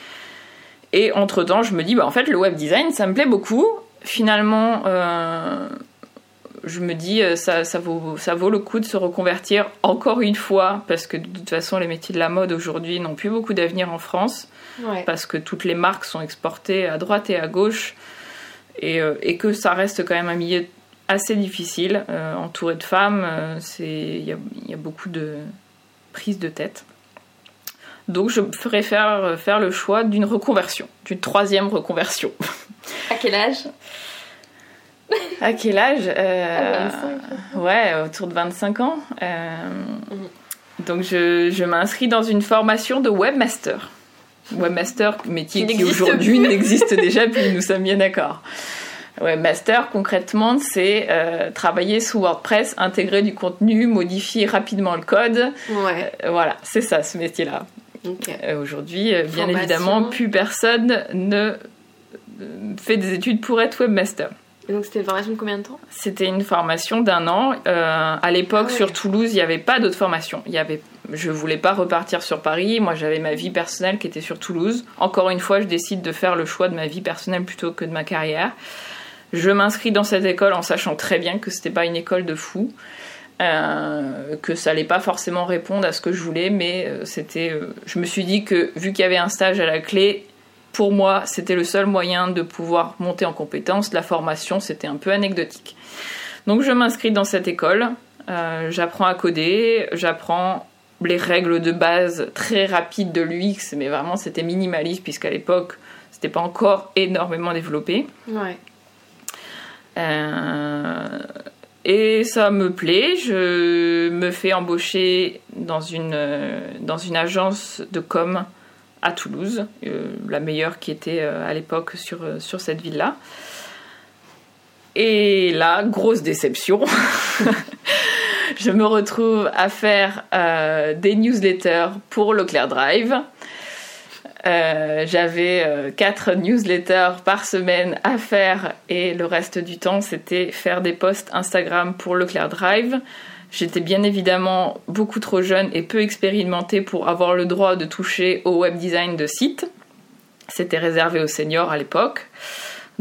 S2: Et entre-temps, je me dis, bah, en fait, le web design, ça me plaît beaucoup. Finalement, euh, je me dis, ça, ça, vaut, ça vaut le coup de se reconvertir encore une fois, parce que de toute façon, les métiers de la mode aujourd'hui n'ont plus beaucoup d'avenir en France, parce que toutes les marques sont exportées à droite et à gauche, et, et que ça reste quand même un milieu assez difficile, euh, entouré de femmes, euh, il y, y, a beaucoup de prise de tête. Donc je préfère faire le choix d'une reconversion, d'une troisième reconversion.
S1: À quel âge?
S2: À quel âge? Euh, Ouais, autour de 25 ans. Mhm. Donc je, je m'inscris dans une formation de webmaster. Webmaster, métier
S1: Qui
S2: qui, aujourd'hui n'existe déjà plus, nous sommes bien d'accord. Webmaster, concrètement, c'est euh, travailler sous WordPress, intégrer du contenu, modifier rapidement le code.
S1: Ouais.
S2: Euh, voilà, c'est ça ce métier-là. Euh, Aujourd'hui, bien évidemment, plus personne ne fait des études pour être webmaster.
S1: Et donc c'était une formation de combien de temps?
S2: C'était une formation d'un an. À l'époque,
S1: Ah ouais.
S2: sur Toulouse, il n'y avait pas d'autres formations. Il y avait, je voulais pas repartir sur Paris. Moi, j'avais ma vie personnelle qui était sur Toulouse. Encore une fois, je décide de faire le choix de ma vie personnelle plutôt que de ma carrière. Je m'inscris dans cette école en sachant très bien que c'était pas une école de fou, euh, que ça allait pas forcément répondre à ce que je voulais, mais euh, c'était. euh, je me suis dit que vu qu'il y avait un stage à la clé, pour moi, c'était le seul moyen de pouvoir monter en compétence. La formation, c'était un peu anecdotique. Donc, je m'inscris dans cette école. j'apprends à coder, j'apprends les règles de base très rapides de l'UX, mais vraiment c'était minimaliste puisqu'à l'époque c'était pas encore énormément développé.
S1: Ouais.
S2: Euh, et ça me plaît. Je me fais embaucher dans une, euh, dans une agence de com à Toulouse, euh, la meilleure qui était à l'époque sur, sur cette ville-là. Et là, grosse déception. (laughs) je me retrouve à faire des newsletters pour Leclerc Drive. Euh, J'avais euh, quatre newsletters par semaine à faire et le reste du temps c'était faire des posts Instagram pour Leclerc Drive. J'étais bien évidemment beaucoup trop jeune et peu expérimentée pour avoir le droit de toucher au web design de site. C'était réservé aux seniors à l'époque.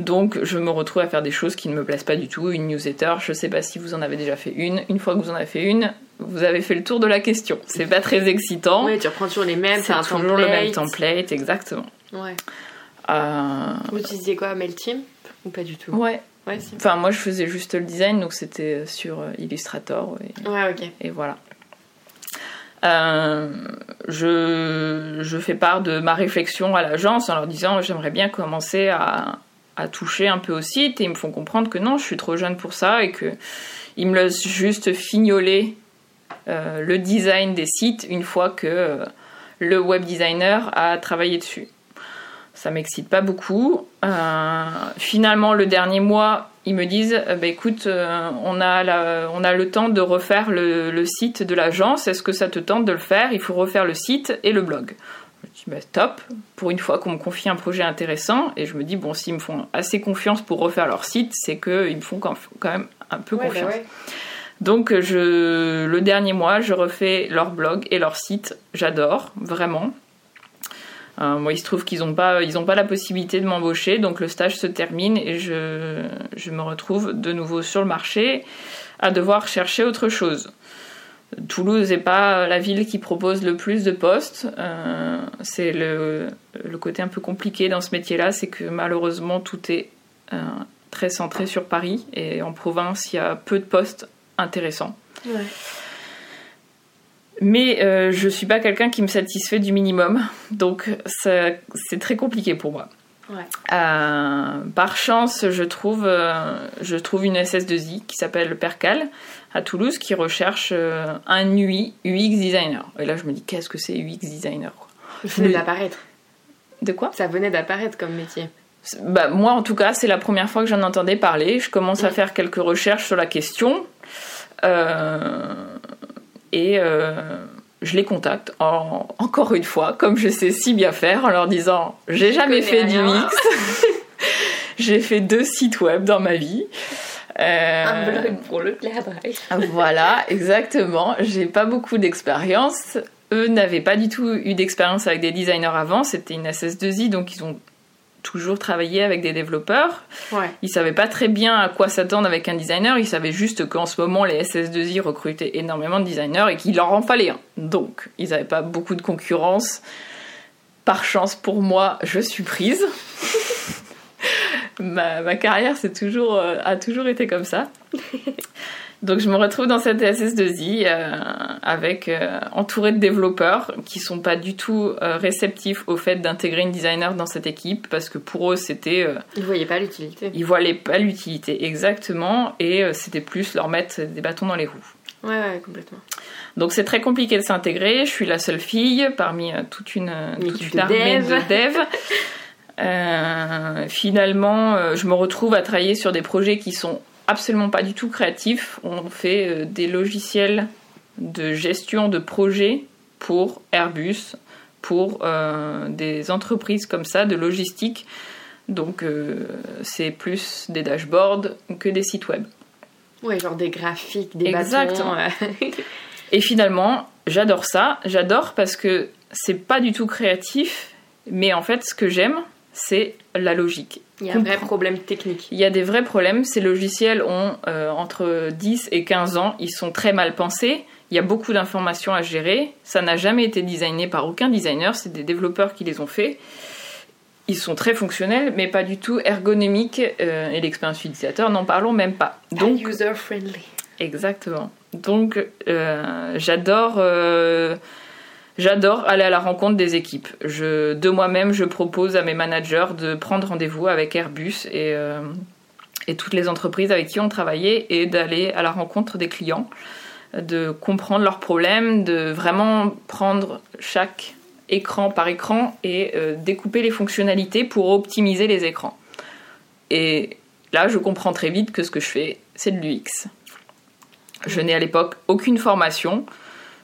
S2: Donc je me retrouve à faire des choses qui ne me plaisent pas du tout. Une newsletter, je sais pas si vous en avez déjà fait une. Une fois que vous en avez fait une, vous avez fait le tour de la question. C'est pas très excitant.
S1: Ouais, tu reprends toujours les mêmes, c'est
S2: toujours
S1: template.
S2: le même template, exactement.
S1: Ouais.
S2: Euh,
S1: Vous utilisez quoi, MailChimp Ou pas du tout?
S2: Ouais.
S1: Ouais, si.
S2: Enfin, moi, je faisais juste le design, donc c'était sur euh, Illustrator. Et,
S1: Ouais, ok.
S2: et voilà. Euh, je, je fais part de ma réflexion à l'agence en leur disant j'aimerais bien commencer à, à toucher un peu au site et ils me font comprendre que non, je suis trop jeune pour ça et que ils me laissent juste fignoler euh, le design des sites une fois que euh, le web designer a travaillé dessus. Ça m'excite pas beaucoup. Euh, finalement, le dernier mois, ils me disent bah, écoute, on, a on a le temps de refaire le site de l'agence. Est-ce que ça te tente de le faire? Il faut refaire le site et le blog. Je me dis bah, top, pour une fois qu'on me confie un projet intéressant. Et je me dis bon, s'ils me font assez confiance pour refaire leur site, c'est qu'ils me font quand même un peu
S1: Ouais, bah
S2: confiance.
S1: ouais.
S2: Donc je, le dernier mois, je refais leur blog et leur site. J'adore, vraiment. Euh, moi, il se trouve qu'ils n'ont pas, ils ont pas la possibilité de m'embaucher, donc le stage se termine et je, je me retrouve de nouveau sur le marché à devoir chercher autre chose. Toulouse n'est pas la ville qui propose le plus de postes. Euh, c'est le, le côté un peu compliqué dans ce métier-là, c'est que malheureusement tout est euh, très centré sur Paris et en province il y a peu de postes intéressants.
S1: Ouais.
S2: Mais euh, je suis pas quelqu'un qui me satisfait du minimum, donc c'est très compliqué pour moi.
S1: Ouais.
S2: Euh, par chance, je trouve, euh, je trouve une SS2I qui s'appelle Percal à Toulouse qui recherche euh, un UI, UX designer. Et là, je me dis, qu'est-ce que c'est UX designer quoi?
S1: Ça venait d'apparaître.
S2: De quoi?
S1: Ça venait d'apparaître comme métier.
S2: bah, Moi, en tout cas, c'est la première fois que j'en entendais parler. Je commence à faire quelques recherches sur la question. Et je les contacte en- encore une fois, comme je sais si bien faire, en leur disant J'ai jamais fait du. UX. (laughs) J'ai fait deux sites web dans ma vie. Euh,
S1: Un blog pour le Claire Drive.
S2: voilà, exactement. J'ai pas beaucoup d'expérience. Eux n'avaient pas du tout eu d'expérience avec des designers avant. C'était une SS2I, donc ils ont toujours travaillé avec des développeurs.
S1: Ouais.
S2: Ils savaient pas très bien à quoi s'attendre avec un designer. Ils savaient juste qu'en ce moment, les SS2I recrutaient énormément de designers et qu'il leur en fallait un. Donc, ils n'avaient pas beaucoup de concurrence. Par chance pour moi, je suis prise. (laughs) ma, ma carrière c'est toujours, euh, a toujours été comme ça. Donc je me retrouve dans cette SS2I euh, avec euh, entourée de développeurs qui sont pas du tout euh, réceptifs au fait d'intégrer une designer dans cette équipe parce que pour eux c'était euh,
S1: Ils voyaient pas l'utilité.
S2: ils voyaient pas l'utilité exactement et c'était plus leur mettre des bâtons dans les roues.
S1: Ouais, ouais, complètement.
S2: Donc c'est très compliqué de s'intégrer. Je suis la seule fille parmi toute une, toute une armée de devs. (laughs) finalement, je me retrouve à travailler sur des projets qui sont absolument pas du tout créatifs. On fait des logiciels de gestion de projets pour Airbus, pour euh, des entreprises comme ça, de logistique. Donc euh, c'est plus des dashboards que des sites web.
S1: Ouais, genre des graphiques, des Exactement. (laughs)
S2: Et finalement, j'adore ça. J'adore parce que c'est pas du tout créatif, mais en fait, ce que j'aime, c'est la logique.
S1: Il y a un vrai problème technique.
S2: Il y a des vrais problèmes. Ces logiciels ont euh, entre 10 et 15 ans. Ils sont très mal pensés. Il y a beaucoup d'informations à gérer. Ça n'a jamais été designé par aucun designer, c'est des développeurs qui les ont faits. Ils sont très fonctionnels, mais pas du tout ergonomiques. Euh, et l'expérience utilisateur, n'en parlons même pas.
S1: Donc, user friendly.
S2: Exactement. Donc, euh, j'adore. Euh, j'adore aller à la rencontre des équipes. De moi-même, je propose à mes managers de prendre rendez-vous avec Airbus et, et toutes les entreprises avec qui on travaillait et d'aller à la rencontre des clients de comprendre leurs problèmes, de vraiment prendre chaque écran par écran et euh, découper les fonctionnalités pour optimiser les écrans. Et là, je comprends très vite que ce que je fais, c'est de l'UX. Je n'ai à l'époque aucune formation.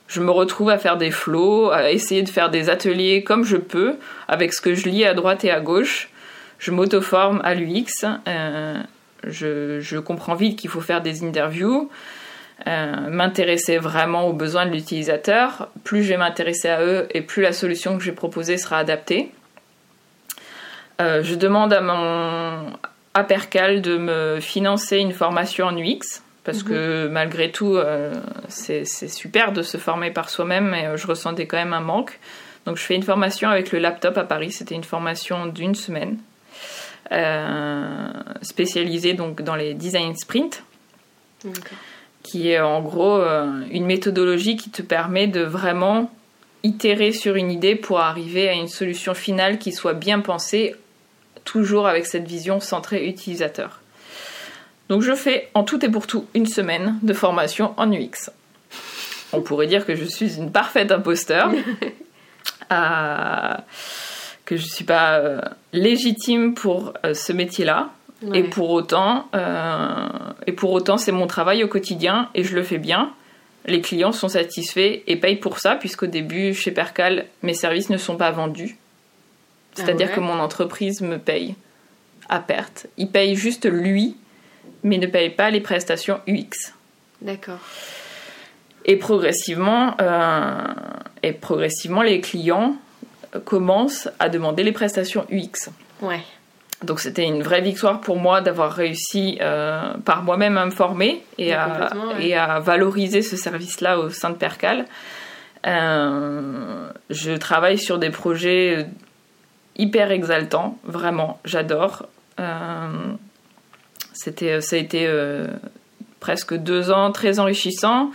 S2: Je me retrouve à faire des flows, à essayer de faire des ateliers comme je peux, avec ce que je lis à droite et à gauche. Je m'auto-forme à l'UX. Euh, je, comprends vite qu'il faut faire des interviews. Euh, m'intéresser vraiment aux besoins de l'utilisateur. Plus je vais m'intéresser à eux et plus la solution que je vais proposer sera adaptée. Euh, je demande à mon à Percal de me financer une formation en UX parce que mhm. malgré tout, euh, c'est super de se former par soi-même, mais je ressentais quand même un manque. Donc je fais une formation avec le laptop à Paris. C'était une formation d'une semaine, spécialisée donc dans les design sprints qui est en gros euh, une méthodologie qui te permet de vraiment itérer sur une idée pour arriver à une solution finale qui soit bien pensée, toujours avec cette vision centrée utilisateur. Donc je fais en tout et pour tout une semaine de formation en UX. On pourrait dire que je suis une parfaite imposteur, (laughs) que je ne suis pas euh, légitime pour euh, ce métier-là, et pour autant, euh, et pour autant, c'est mon travail au quotidien et je le fais bien. Les clients sont satisfaits et payent pour ça, puisqu'au début, chez Percal, mes services ne sont pas vendus. C'est-à-dire ah que mon entreprise me paye à perte. Il paye juste lui, mais ne paye pas les prestations UX.
S1: D'accord.
S2: Et progressivement, euh, et progressivement, les clients commencent à demander les prestations UX.
S1: Ouais.
S2: Donc c'était une vraie victoire pour moi d'avoir réussi euh, par moi-même à me former et, à, et à valoriser ce service-là au sein de Percal. Euh, je travaille sur des projets hyper exaltants, vraiment, j'adore. Euh, c'était, ça a été presque deux ans très enrichissant.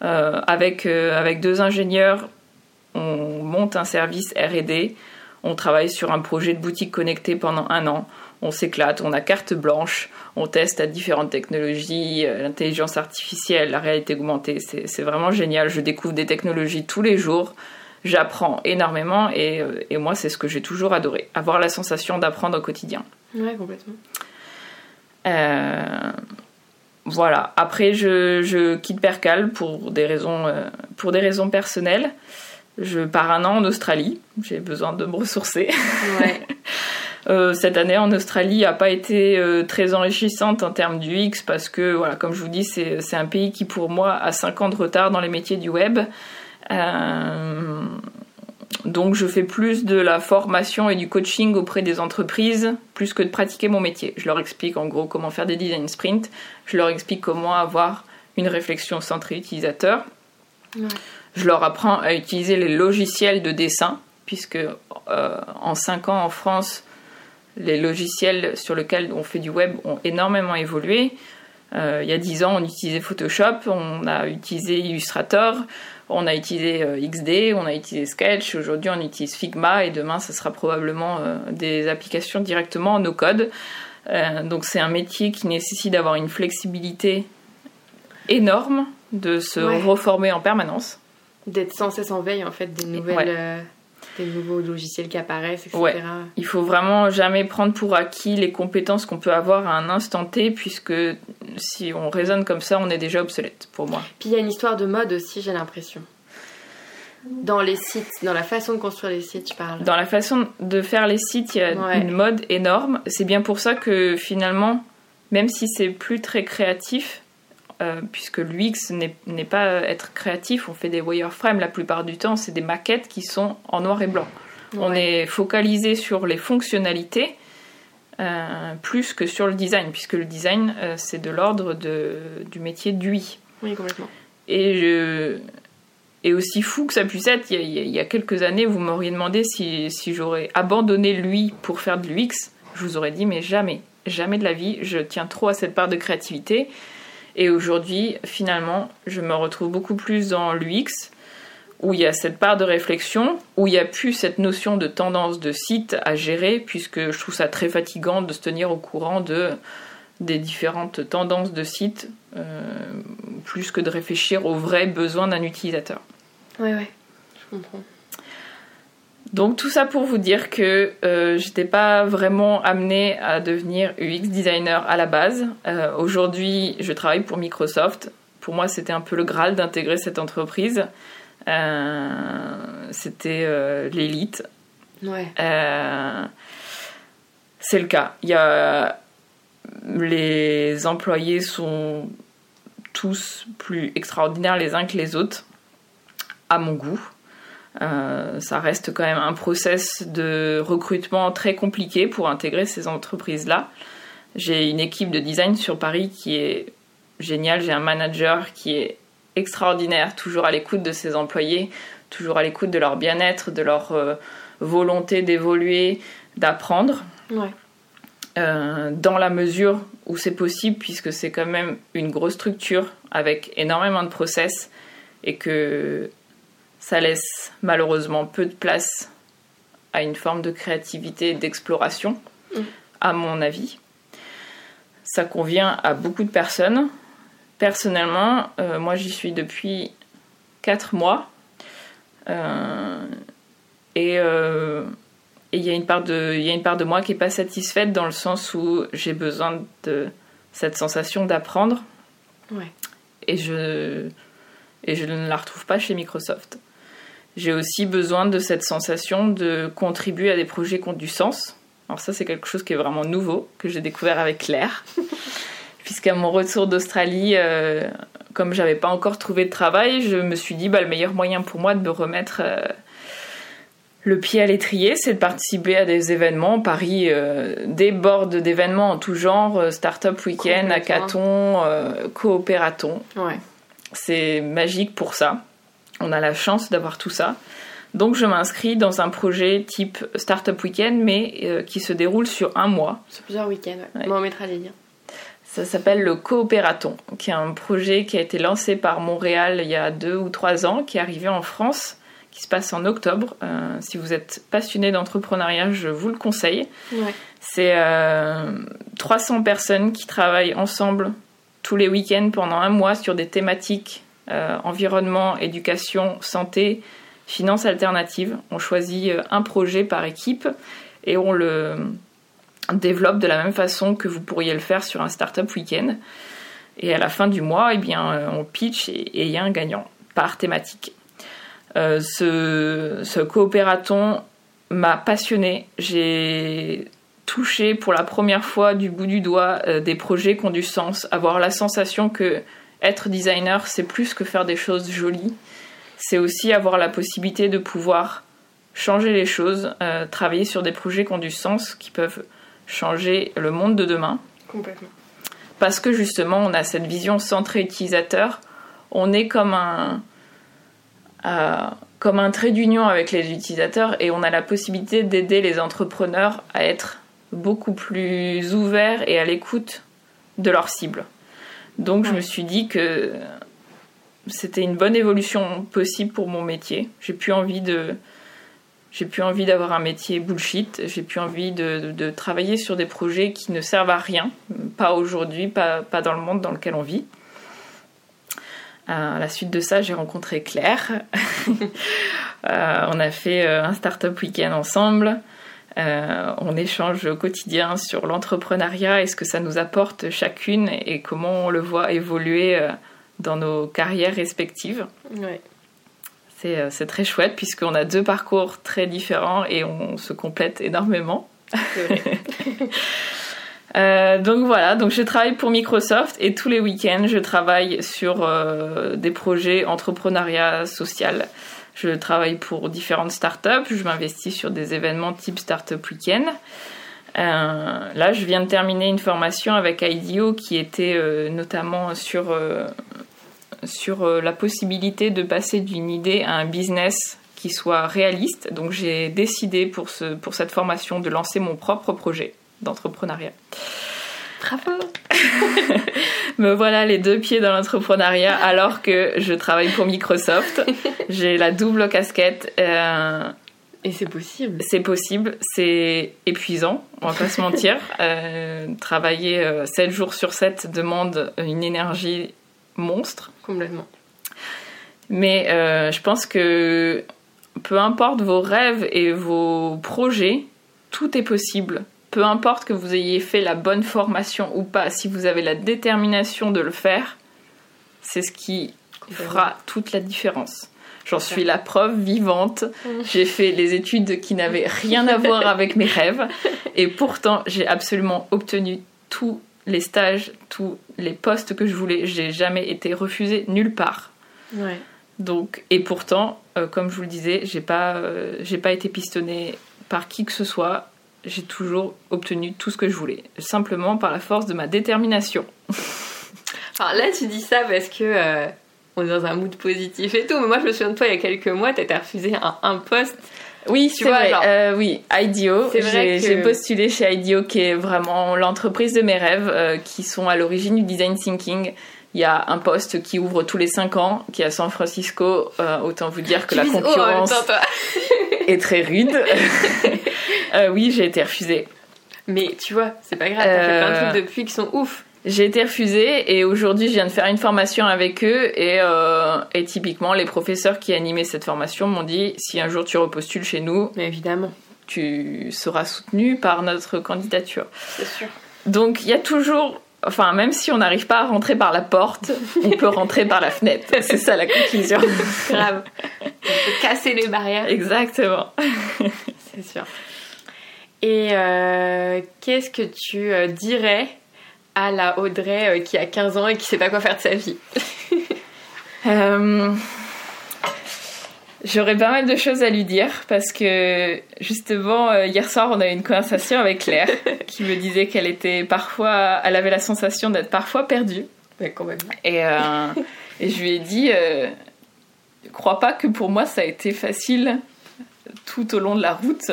S2: avec, avec deux ingénieurs, on monte un service RD on travaille sur un projet de boutique connectée pendant un an. On s'éclate, on a carte blanche, on teste à différentes technologies, euh, l'intelligence artificielle, la réalité augmentée. C'est vraiment génial. Je découvre des technologies tous les jours. J'apprends énormément et, euh, moi, c'est ce que j'ai toujours adoré. Avoir la sensation d'apprendre au quotidien.
S1: Ouais, complètement.
S2: Euh, voilà. Après, je, quitte Percal pour des raisons, pour des raisons personnelles. Je pars un an en Australie. J'ai besoin de me ressourcer. (laughs) Euh, cette année en Australie n'a pas été euh, très enrichissante en termes du X parce que, voilà, comme je vous dis, c'est un pays qui pour moi a 5 ans de retard dans les métiers du web. Donc je fais plus de la formation et du coaching auprès des entreprises plus que de pratiquer mon métier. Je leur explique en gros comment faire des design sprints, je leur explique comment avoir une réflexion centrée utilisateur. Je leur apprends à utiliser les logiciels de dessin, puisque euh, en 5 ans en France, les logiciels sur lesquels on fait du web ont énormément évolué. Euh, il y a 10 ans, on utilisait Photoshop, on a utilisé Illustrator, on a utilisé euh, XD, on a utilisé Sketch, aujourd'hui on utilise Figma et demain ce sera probablement des applications directement en no-code. donc c'est un métier qui nécessite d'avoir une flexibilité énorme de se reformer en permanence.
S1: D'être sans cesse en veille en fait des nouvelles. Euh, des nouveaux logiciels qui apparaissent, etc.
S2: Ouais. Il faut vraiment jamais prendre pour acquis les compétences qu'on peut avoir à un instant T, puisque si on raisonne comme ça, on est déjà obsolète, pour moi.
S1: Puis il y a une histoire de mode aussi, j'ai l'impression. Dans les sites, dans la façon de construire les sites, je parle.
S2: Dans la façon de faire les sites, il y a une mode énorme. C'est bien pour ça que finalement, même si c'est plus très créatif, euh, puisque l'UX n'est pas être créatif, on fait des wireframes la plupart du temps, c'est des maquettes qui sont en noir et blanc. On est focalisé sur les fonctionnalités euh, plus que sur le design, puisque le design euh, c'est de l'ordre du métier d'UI.
S1: Oui, complètement.
S2: Et je, et aussi fou que ça puisse être, il y a, quelques années, vous m'auriez demandé si, si j'aurais abandonné lui pour faire de l'UX. Je vous aurais dit, mais jamais, jamais de la vie, je tiens trop à cette part de créativité. Et aujourd'hui, finalement, je me retrouve beaucoup plus dans l'UX, où il y a cette part de réflexion, où il n'y a plus cette notion de tendance de site à gérer, puisque je trouve ça très fatigant de se tenir au courant de, des différentes tendances de site, euh, plus que de réfléchir aux vrais besoins d'un utilisateur.
S1: Ouais, ouais, je comprends.
S2: Donc tout ça pour vous dire que euh, j'étais pas vraiment amenée à devenir UX designer à la base. Euh, aujourd'hui, je travaille pour Microsoft. Pour moi, c'était un peu le graal d'intégrer cette entreprise. Euh, c'était euh, l'élite.
S1: Ouais.
S2: c'est le cas. Il y a les employés sont tous plus extraordinaires les uns que les autres à mon goût. Euh, ça reste quand même un process de recrutement très compliqué pour intégrer ces entreprises-là. J'ai une équipe de design sur Paris qui est géniale. J'ai un manager qui est extraordinaire, toujours à l'écoute de ses employés, toujours à l'écoute de leur bien-être, de leur euh, volonté d'évoluer, d'apprendre. Euh, dans la mesure où c'est possible, puisque c'est quand même une grosse structure avec énormément de process et que ça laisse malheureusement peu de place à une forme de créativité et d'exploration, mm. à mon avis. Ça convient à beaucoup de personnes. Personnellement, euh, moi j'y suis depuis 4 mois. Euh, euh, et il y, a une part de, y a une part de moi qui n'est pas satisfaite dans le sens où j'ai besoin de cette sensation d'apprendre. Et, je, et je ne la retrouve pas chez Microsoft. J'ai aussi besoin de cette sensation de contribuer à des projets qui ont du sens. Alors ça, c'est quelque chose qui est vraiment nouveau, que j'ai découvert avec Claire. (laughs) Puisqu'à mon retour d'Australie, euh, comme j'avais pas encore trouvé de travail, je me suis dit, bah, le meilleur moyen pour moi de me remettre euh, le pied à l'étrier, c'est de participer à des événements. Paris euh, déborde d'événements en tout genre, Startup Weekend, Hackathon, Coopératon.
S1: Ouais.
S2: C'est magique pour ça. On a la chance d'avoir tout ça. Donc je m'inscris dans un projet type Startup Weekend, mais euh, qui se déroule sur un mois.
S1: Sur plusieurs week-ends, on mettra les liens.
S2: Ça s'appelle le Coopératon, qui est un projet qui a été lancé par Montréal il y a deux ou trois ans, qui est arrivé en France, qui se passe en octobre. Euh, si vous êtes passionné d'entrepreneuriat, je vous le conseille. C'est 300 euh, personnes qui travaillent ensemble tous les week-ends pendant un mois sur des thématiques euh, environnement, éducation, santé, finances alternatives. On choisit un projet par équipe et on le développe de la même façon que vous pourriez le faire sur un startup week-end. Et à la fin du mois, eh bien, euh, on pitch et il y a un gagnant par thématique. ce, ce coopératon m'a passionné. J'ai touché pour la première fois du bout du doigt des projets qui ont du sens, avoir la sensation que être designer, c'est plus que faire des choses jolies. C'est aussi avoir la possibilité de pouvoir changer les choses, euh, travailler sur des projets qui ont du sens, qui peuvent changer le monde de demain.
S1: Complètement.
S2: Parce que justement, on a cette vision centrée utilisateur. On est comme un, euh, comme un trait d'union avec les utilisateurs et on a la possibilité d'aider les entrepreneurs à être beaucoup plus ouverts et à l'écoute de leurs cibles. Donc je me suis dit que c'était une bonne évolution possible pour mon métier. J'ai plus envie de j'ai plus envie d'avoir un métier bullshit. J'ai plus envie de, travailler sur des projets qui ne servent à rien, pas aujourd'hui, pas, pas, dans le monde dans lequel on vit. À la suite de ça, j'ai rencontré Claire. (laughs) on a fait un startup week-end ensemble. on échange au quotidien sur l'entrepreneuriat et ce que ça nous apporte chacune et comment on le voit évoluer dans nos carrières respectives.
S1: Ouais.
S2: C'est, c'est très chouette puisqu'on a deux parcours très différents et on se complète énormément. (laughs) Euh, donc voilà, donc je travaille pour Microsoft et tous les week-ends je travaille sur euh, des projets entrepreneuriat social. Je travaille pour différentes startups, je m'investis sur des événements type Startup Weekend. Euh, là, je viens de terminer une formation avec IDEO qui était notamment sur, sur la possibilité de passer d'une idée à un business qui soit réaliste. Donc j'ai décidé pour, ce, pour cette formation de lancer mon propre projet d'entrepreneuriat.
S1: Bravo (laughs)
S2: Me voilà les deux pieds dans l'entrepreneuriat alors que je travaille pour Microsoft. (laughs) J'ai la double casquette. Euh,
S1: et c'est possible.
S2: C'est possible, c'est épuisant, on va pas se mentir. (laughs) Euh, travailler 7 euh, jours sur 7 demande une énergie monstre.
S1: Complètement.
S2: Mais je pense que peu importe vos rêves et vos projets, tout est possible. Peu importe que vous ayez fait la bonne formation ou pas, si vous avez la détermination de le faire, c'est ce qui fera toute la différence. J'en suis la preuve vivante. Mmh. J'ai fait les études qui n'avaient rien à voir avec mes rêves (laughs) et pourtant j'ai absolument obtenu tous les stages, tous les postes que je voulais. J'ai jamais été refusée nulle part.
S1: Ouais.
S2: Donc, et pourtant, euh, comme je vous le disais, j'ai pas, euh, j'ai pas été pistonnée par qui que ce soit. J'ai toujours obtenu tout ce que je voulais, simplement par la force de ma détermination. (laughs)
S1: Alors là, tu dis ça parce que euh, on est dans un mood positif et tout, mais moi je me souviens de toi il y a quelques mois, t'as refusé un, un poste.
S2: Oui, c'est vrai. oui, IDEO. J'ai postulé chez IDEO, qui est vraiment l'entreprise de mes rêves, qui sont à l'origine du design thinking. Il y a un poste qui ouvre tous les 5 ans, qui est à San Francisco. Euh, autant vous dire que la concurrence (laughs) est très rude. (laughs) Euh, oui, j'ai été refusée.
S1: Mais tu vois, c'est pas grave, t'as fait plein de trucs euh, depuis qui sont ouf.
S2: J'ai été refusée et aujourd'hui je viens de faire une formation avec eux et, et typiquement les professeurs qui animaient cette formation m'ont dit si un jour tu repostules chez nous,
S1: Mais évidemment,
S2: tu seras soutenu par notre candidature.
S1: C'est sûr.
S2: Donc il y a toujours Enfin, même si on n'arrive pas à rentrer par la porte, on peut rentrer par la fenêtre. (laughs) C'est ça la conclusion. (laughs)
S1: Grave. On peut casser les barrières.
S2: Exactement.
S1: C'est sûr. Et euh, qu'est-ce que tu euh, dirais à la Audrey euh, qui a 15 ans et qui sait pas quoi faire de sa vie (laughs)
S2: J'aurais pas mal de choses à lui dire parce que justement euh, hier soir on a eu une conversation avec Claire (laughs) qui me disait qu'elle était parfois, elle avait la sensation d'être parfois perdue.
S1: Mais quand même.
S2: Et, euh, (laughs) et je lui ai dit, euh, crois pas que pour moi ça a été facile tout au long de la route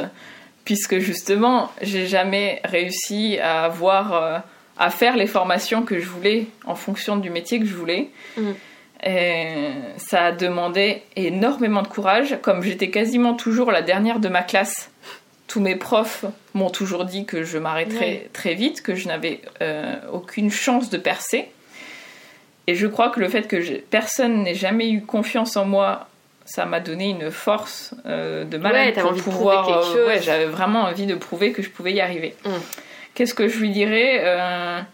S2: puisque justement j'ai jamais réussi à avoir, à faire les formations que je voulais en fonction du métier que je voulais. Mm. Et ça a demandé énormément de courage. Comme j'étais quasiment toujours la dernière de ma classe, tous mes profs m'ont toujours dit que je m'arrêterais très vite, que je n'avais euh, aucune chance de percer. Et je crois que le fait que personne n'ait jamais eu confiance en moi, ça m'a donné une force euh, de malade
S1: pour pouvoir.
S2: Euh, j'avais vraiment envie de prouver que je pouvais y arriver. Mm. Qu'est-ce que je lui dirais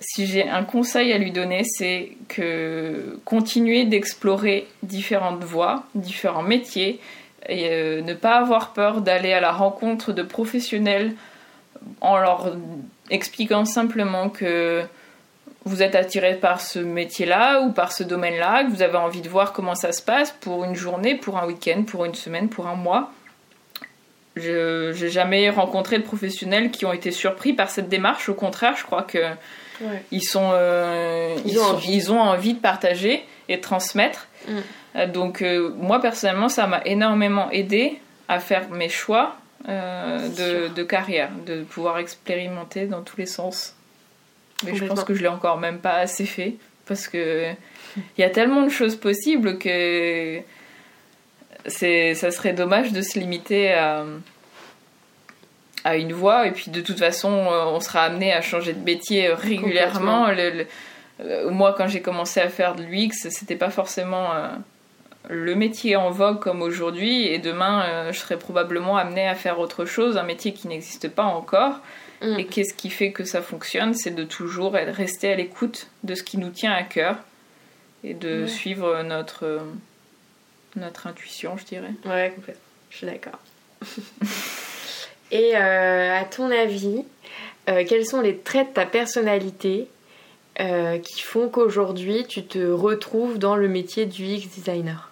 S2: si j'ai un conseil à lui donner, c'est que continuer d'explorer différentes voies, différents métiers, et euh, ne pas avoir peur d'aller à la rencontre de professionnels en leur expliquant simplement que vous êtes attiré par ce métier-là ou par ce domaine-là, que vous avez envie de voir comment ça se passe pour une journée, pour un week-end, pour une semaine, pour un mois. Je n'ai jamais rencontré de professionnels qui ont été surpris par cette démarche. Au contraire, je crois que ils, sont, euh, ils, ont envie. de partager et de transmettre. Mm. Euh, donc euh, moi personnellement, ça m'a énormément aidé à faire mes choix de, de, carrière, de pouvoir expérimenter dans tous les sens. Mais je pense que je l'ai encore même pas assez fait parce que il y a tellement de choses possibles que c'est ça serait dommage de se limiter à à une voie et puis de toute façon euh, on sera amené à changer de métier régulièrement. Moi, quand j'ai commencé à faire de l'UX, c'était pas forcément le métier en vogue comme aujourd'hui, et demain, je serais probablement amenée à faire autre chose, un métier qui n'existe pas encore. Mm. Et qu'est-ce qui fait que ça fonctionne? C'est de toujours rester à l'écoute de ce qui nous tient à cœur et de suivre notre, notre intuition, je dirais.
S1: Ouais, complètement. Je suis d'accord. (laughs) et euh, à ton avis, euh, quels sont les traits de ta personnalité euh, qui font qu'aujourd'hui tu te retrouves dans le métier du UX designer?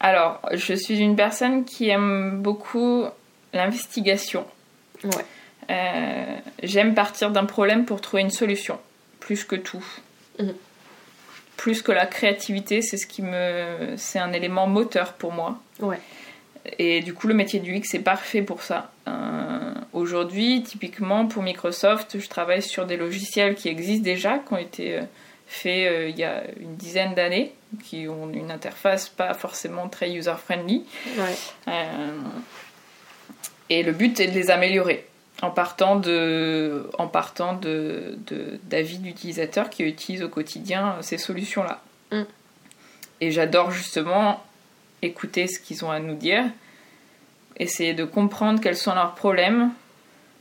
S2: Alors, je suis une personne qui aime beaucoup l'investigation. Euh, j'aime partir d'un problème pour trouver une solution, plus que tout. Mhm. Plus que la créativité, c'est ce qui me, c'est un élément moteur pour moi. Et du coup, le métier du X est parfait pour ça. Euh, aujourd'hui, typiquement pour Microsoft, je travaille sur des logiciels qui existent déjà, qui ont été euh, faits euh, il y a une dizaine d'années, qui ont une interface pas forcément très user-friendly. Euh, et le but est de les améliorer en partant de en partant de, d'avis d'utilisateurs qui utilisent au quotidien ces solutions-là. Mm. Et j'adore justement écouter ce qu'ils ont à nous dire, essayer de comprendre quels sont leurs problèmes.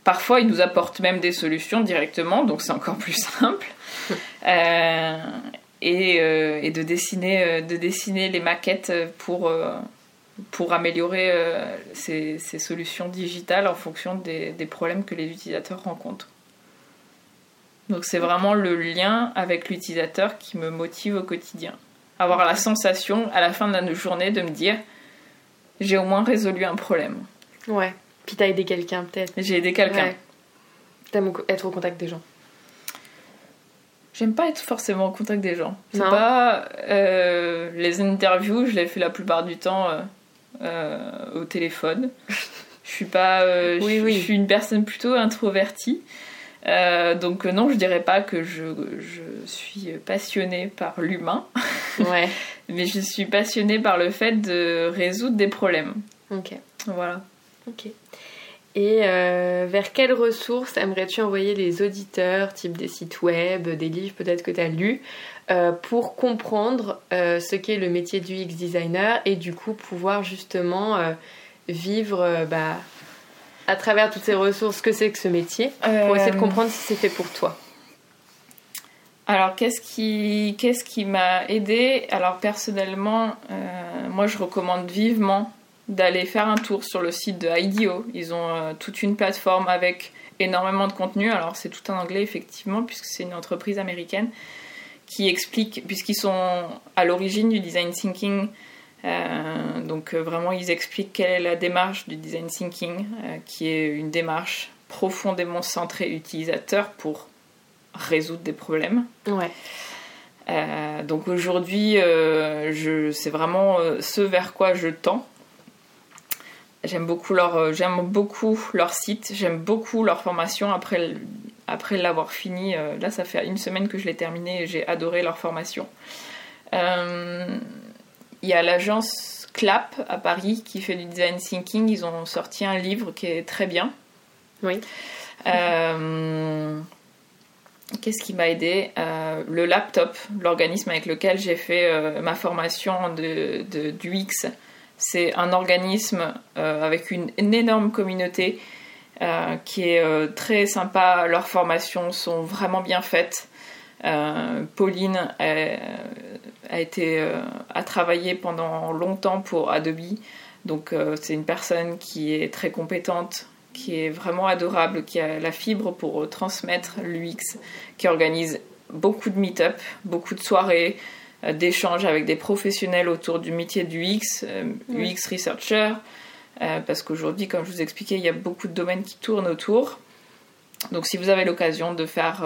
S2: Parfois, ils nous apportent même des solutions directement, donc c'est encore (laughs) plus simple. (laughs) Euh, et, euh, et, de, dessiner, euh, de dessiner les maquettes pour, pour améliorer ces, ces, solutions digitales en fonction des, des, problèmes que les utilisateurs rencontrent. Donc c'est vraiment le lien avec l'utilisateur qui me motive au quotidien. Avoir la sensation à la fin de la journée de me dire j'ai au moins résolu un problème.
S1: Ouais. Puis t'as aidé quelqu'un peut-être.
S2: J'ai aidé quelqu'un.
S1: T'aimes être au contact des gens.
S2: J'aime pas être forcément en contact des gens. C'est pas euh, les interviews, je les fais la plupart du temps euh, euh, au téléphone. je suis pas, (laughs) oui, oui. je suis une personne plutôt introvertie. donc non, je dirais pas que je, je suis passionnée par l'humain. (laughs) Ouais. Mais je suis passionnée par le fait de résoudre des problèmes.
S1: Ok.
S2: Voilà.
S1: Ok. Et euh, vers quelles ressources aimerais-tu envoyer les auditeurs, type des sites web, des livres peut-être que tu as lus, euh, pour comprendre euh, ce qu'est le métier du UX designer et du coup pouvoir justement vivre bah, à travers toutes ces ressources ce que c'est que ce métier, pour essayer de comprendre si c'est fait pour toi?
S2: Alors, qu'est-ce qui, qu'est-ce qui m'a aidé? Alors, personnellement, moi, je recommande vivement d'aller faire un tour sur le site de IDEO. Ils ont euh, toute une plateforme avec énormément de contenu. Alors c'est tout en anglais effectivement puisque c'est une entreprise américaine qui explique, puisqu'ils sont à l'origine du design thinking. Euh, donc euh, vraiment ils expliquent quelle est la démarche du design thinking, qui est une démarche profondément centrée utilisateur pour résoudre des problèmes.
S1: Ouais.
S2: donc aujourd'hui, c'est vraiment ce vers quoi je tends J'aime beaucoup leur, euh, j'aime beaucoup leur site, j'aime beaucoup leur formation après, après l'avoir fini. Euh, là, ça fait une semaine que je l'ai terminé et j'ai adoré leur formation. Euh, il y a l'agence Clap à Paris qui fait du design thinking. Ils ont sorti un livre qui est très bien.
S1: Oui.
S2: Qu'est-ce qui m'a aidé? Le laptop, l'organisme avec lequel j'ai fait ma formation de, de, d'UX c'est un organisme euh, avec une, énorme communauté euh, qui est euh, très sympa. Leurs formations sont vraiment bien faites. Pauline a, été, a travaillé pendant longtemps pour Adobe. Donc c'est une personne qui est très compétente, qui est vraiment adorable, qui a la fibre pour transmettre l'UX, qui organise beaucoup de meet-up, beaucoup de soirées, d'échanges avec des professionnels autour du métier du UX, UX researcher, euh, parce qu'aujourd'hui, comme je vous expliquais, il y a beaucoup de domaines qui tournent autour. Donc si vous avez l'occasion de faire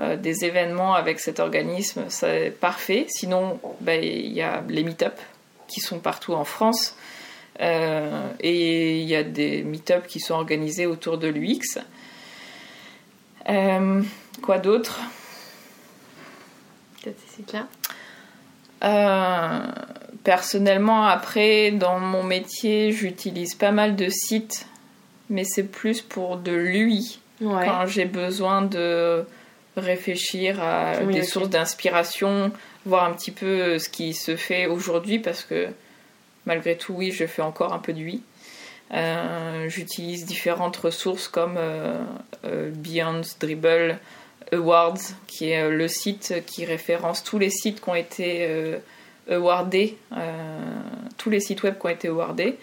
S2: euh, des événements avec cet organisme, c'est parfait. Sinon, ben, il y a les meet-up qui sont partout en France. et il y a des meet-up qui sont organisés autour de l'UX. quoi d'autre?
S1: Peut-être c'est
S2: euh, personnellement, après, dans mon métier, j'utilise pas mal de sites, mais c'est plus pour de l'UI. quand j'ai besoin de réfléchir à des sources d'inspiration, voir un petit peu ce qui se fait aujourd'hui parce que malgré tout, oui, je fais encore un peu de oui. Euh, j'utilise différentes ressources comme euh, euh, Beyond Dribble Awards, qui est le site qui référence tous les sites qui ont été awardés, tous les sites web qui ont été awardés.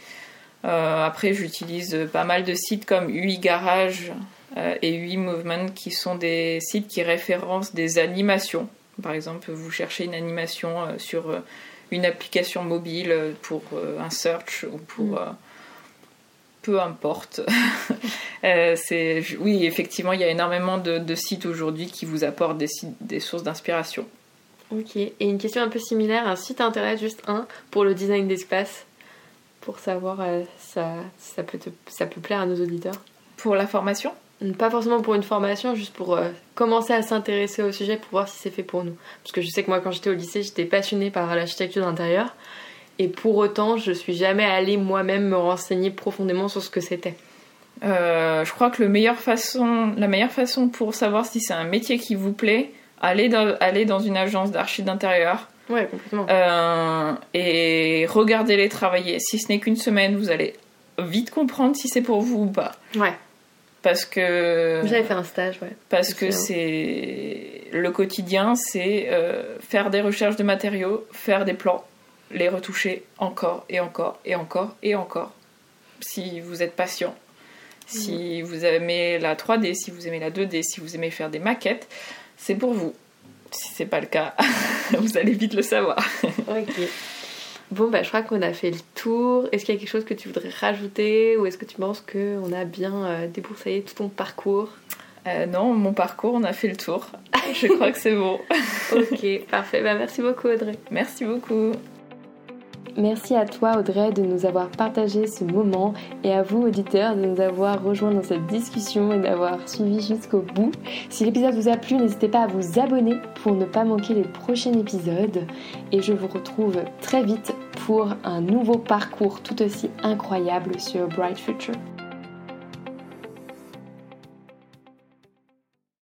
S2: après, j'utilise pas mal de sites comme UI Garage et UI Movement, qui sont des sites qui référencent des animations. Par exemple, vous cherchez une animation sur une application mobile pour un search ou pour mm peu importe. (laughs) Euh, c'est, oui, effectivement, il y a énormément de, sites aujourd'hui qui vous apportent des, des sources d'inspiration.
S1: Ok, et une question un peu similaire, un site internet, juste un, pour le design d'espace, pour savoir euh, ça, ça, peut ça peut plaire à nos auditeurs?
S2: Pour la formation?
S1: Pas forcément pour une formation, juste pour euh, commencer à s'intéresser au sujet, pour voir si c'est fait pour nous. Parce que je sais que moi, quand j'étais au lycée, j'étais passionnée par l'architecture d'intérieur. Et pour autant, je suis jamais allée moi-même me renseigner profondément sur ce que c'était.
S2: Euh, je crois que le meilleur façon, la meilleure façon pour savoir si c'est un métier qui vous plaît, allez dans une agence d'archi d'intérieur.
S1: Ouais, complètement.
S2: Euh, et regardez-les travailler. Si ce n'est qu'une semaine, vous allez vite comprendre si c'est pour vous ou pas.
S1: Ouais.
S2: Parce que.
S1: J'avais fait un stage, ouais.
S2: Parce que c'est. Le quotidien, c'est euh, faire des recherches de matériaux, faire des plans, les retoucher encore et encore et encore et encore. Si vous êtes patient, si vous aimez la 3D, si vous aimez la 2D, si vous aimez faire des maquettes, c'est pour vous. Si c'est pas le cas, (laughs) vous allez vite le savoir. (laughs)
S1: ok. Bon, bah, je crois qu'on a fait le tour. Est-ce qu'il y a quelque chose que tu voudrais rajouter ou est-ce que tu penses qu'on a bien euh, déboursaillé tout ton parcours?
S2: Euh, Non, mon parcours, on a fait le tour. je (laughs) crois que c'est bon.
S1: ok, parfait. Bah, merci beaucoup, Audrey.
S2: Merci beaucoup.
S1: Merci à toi Audrey de nous avoir partagé ce moment et à vous auditeurs de nous avoir rejoints dans cette discussion et d'avoir suivi jusqu'au bout. Si l'épisode vous a plu, n'hésitez pas à vous abonner pour ne pas manquer les prochains épisodes et je vous retrouve très vite pour un nouveau parcours tout aussi incroyable sur Bright Future.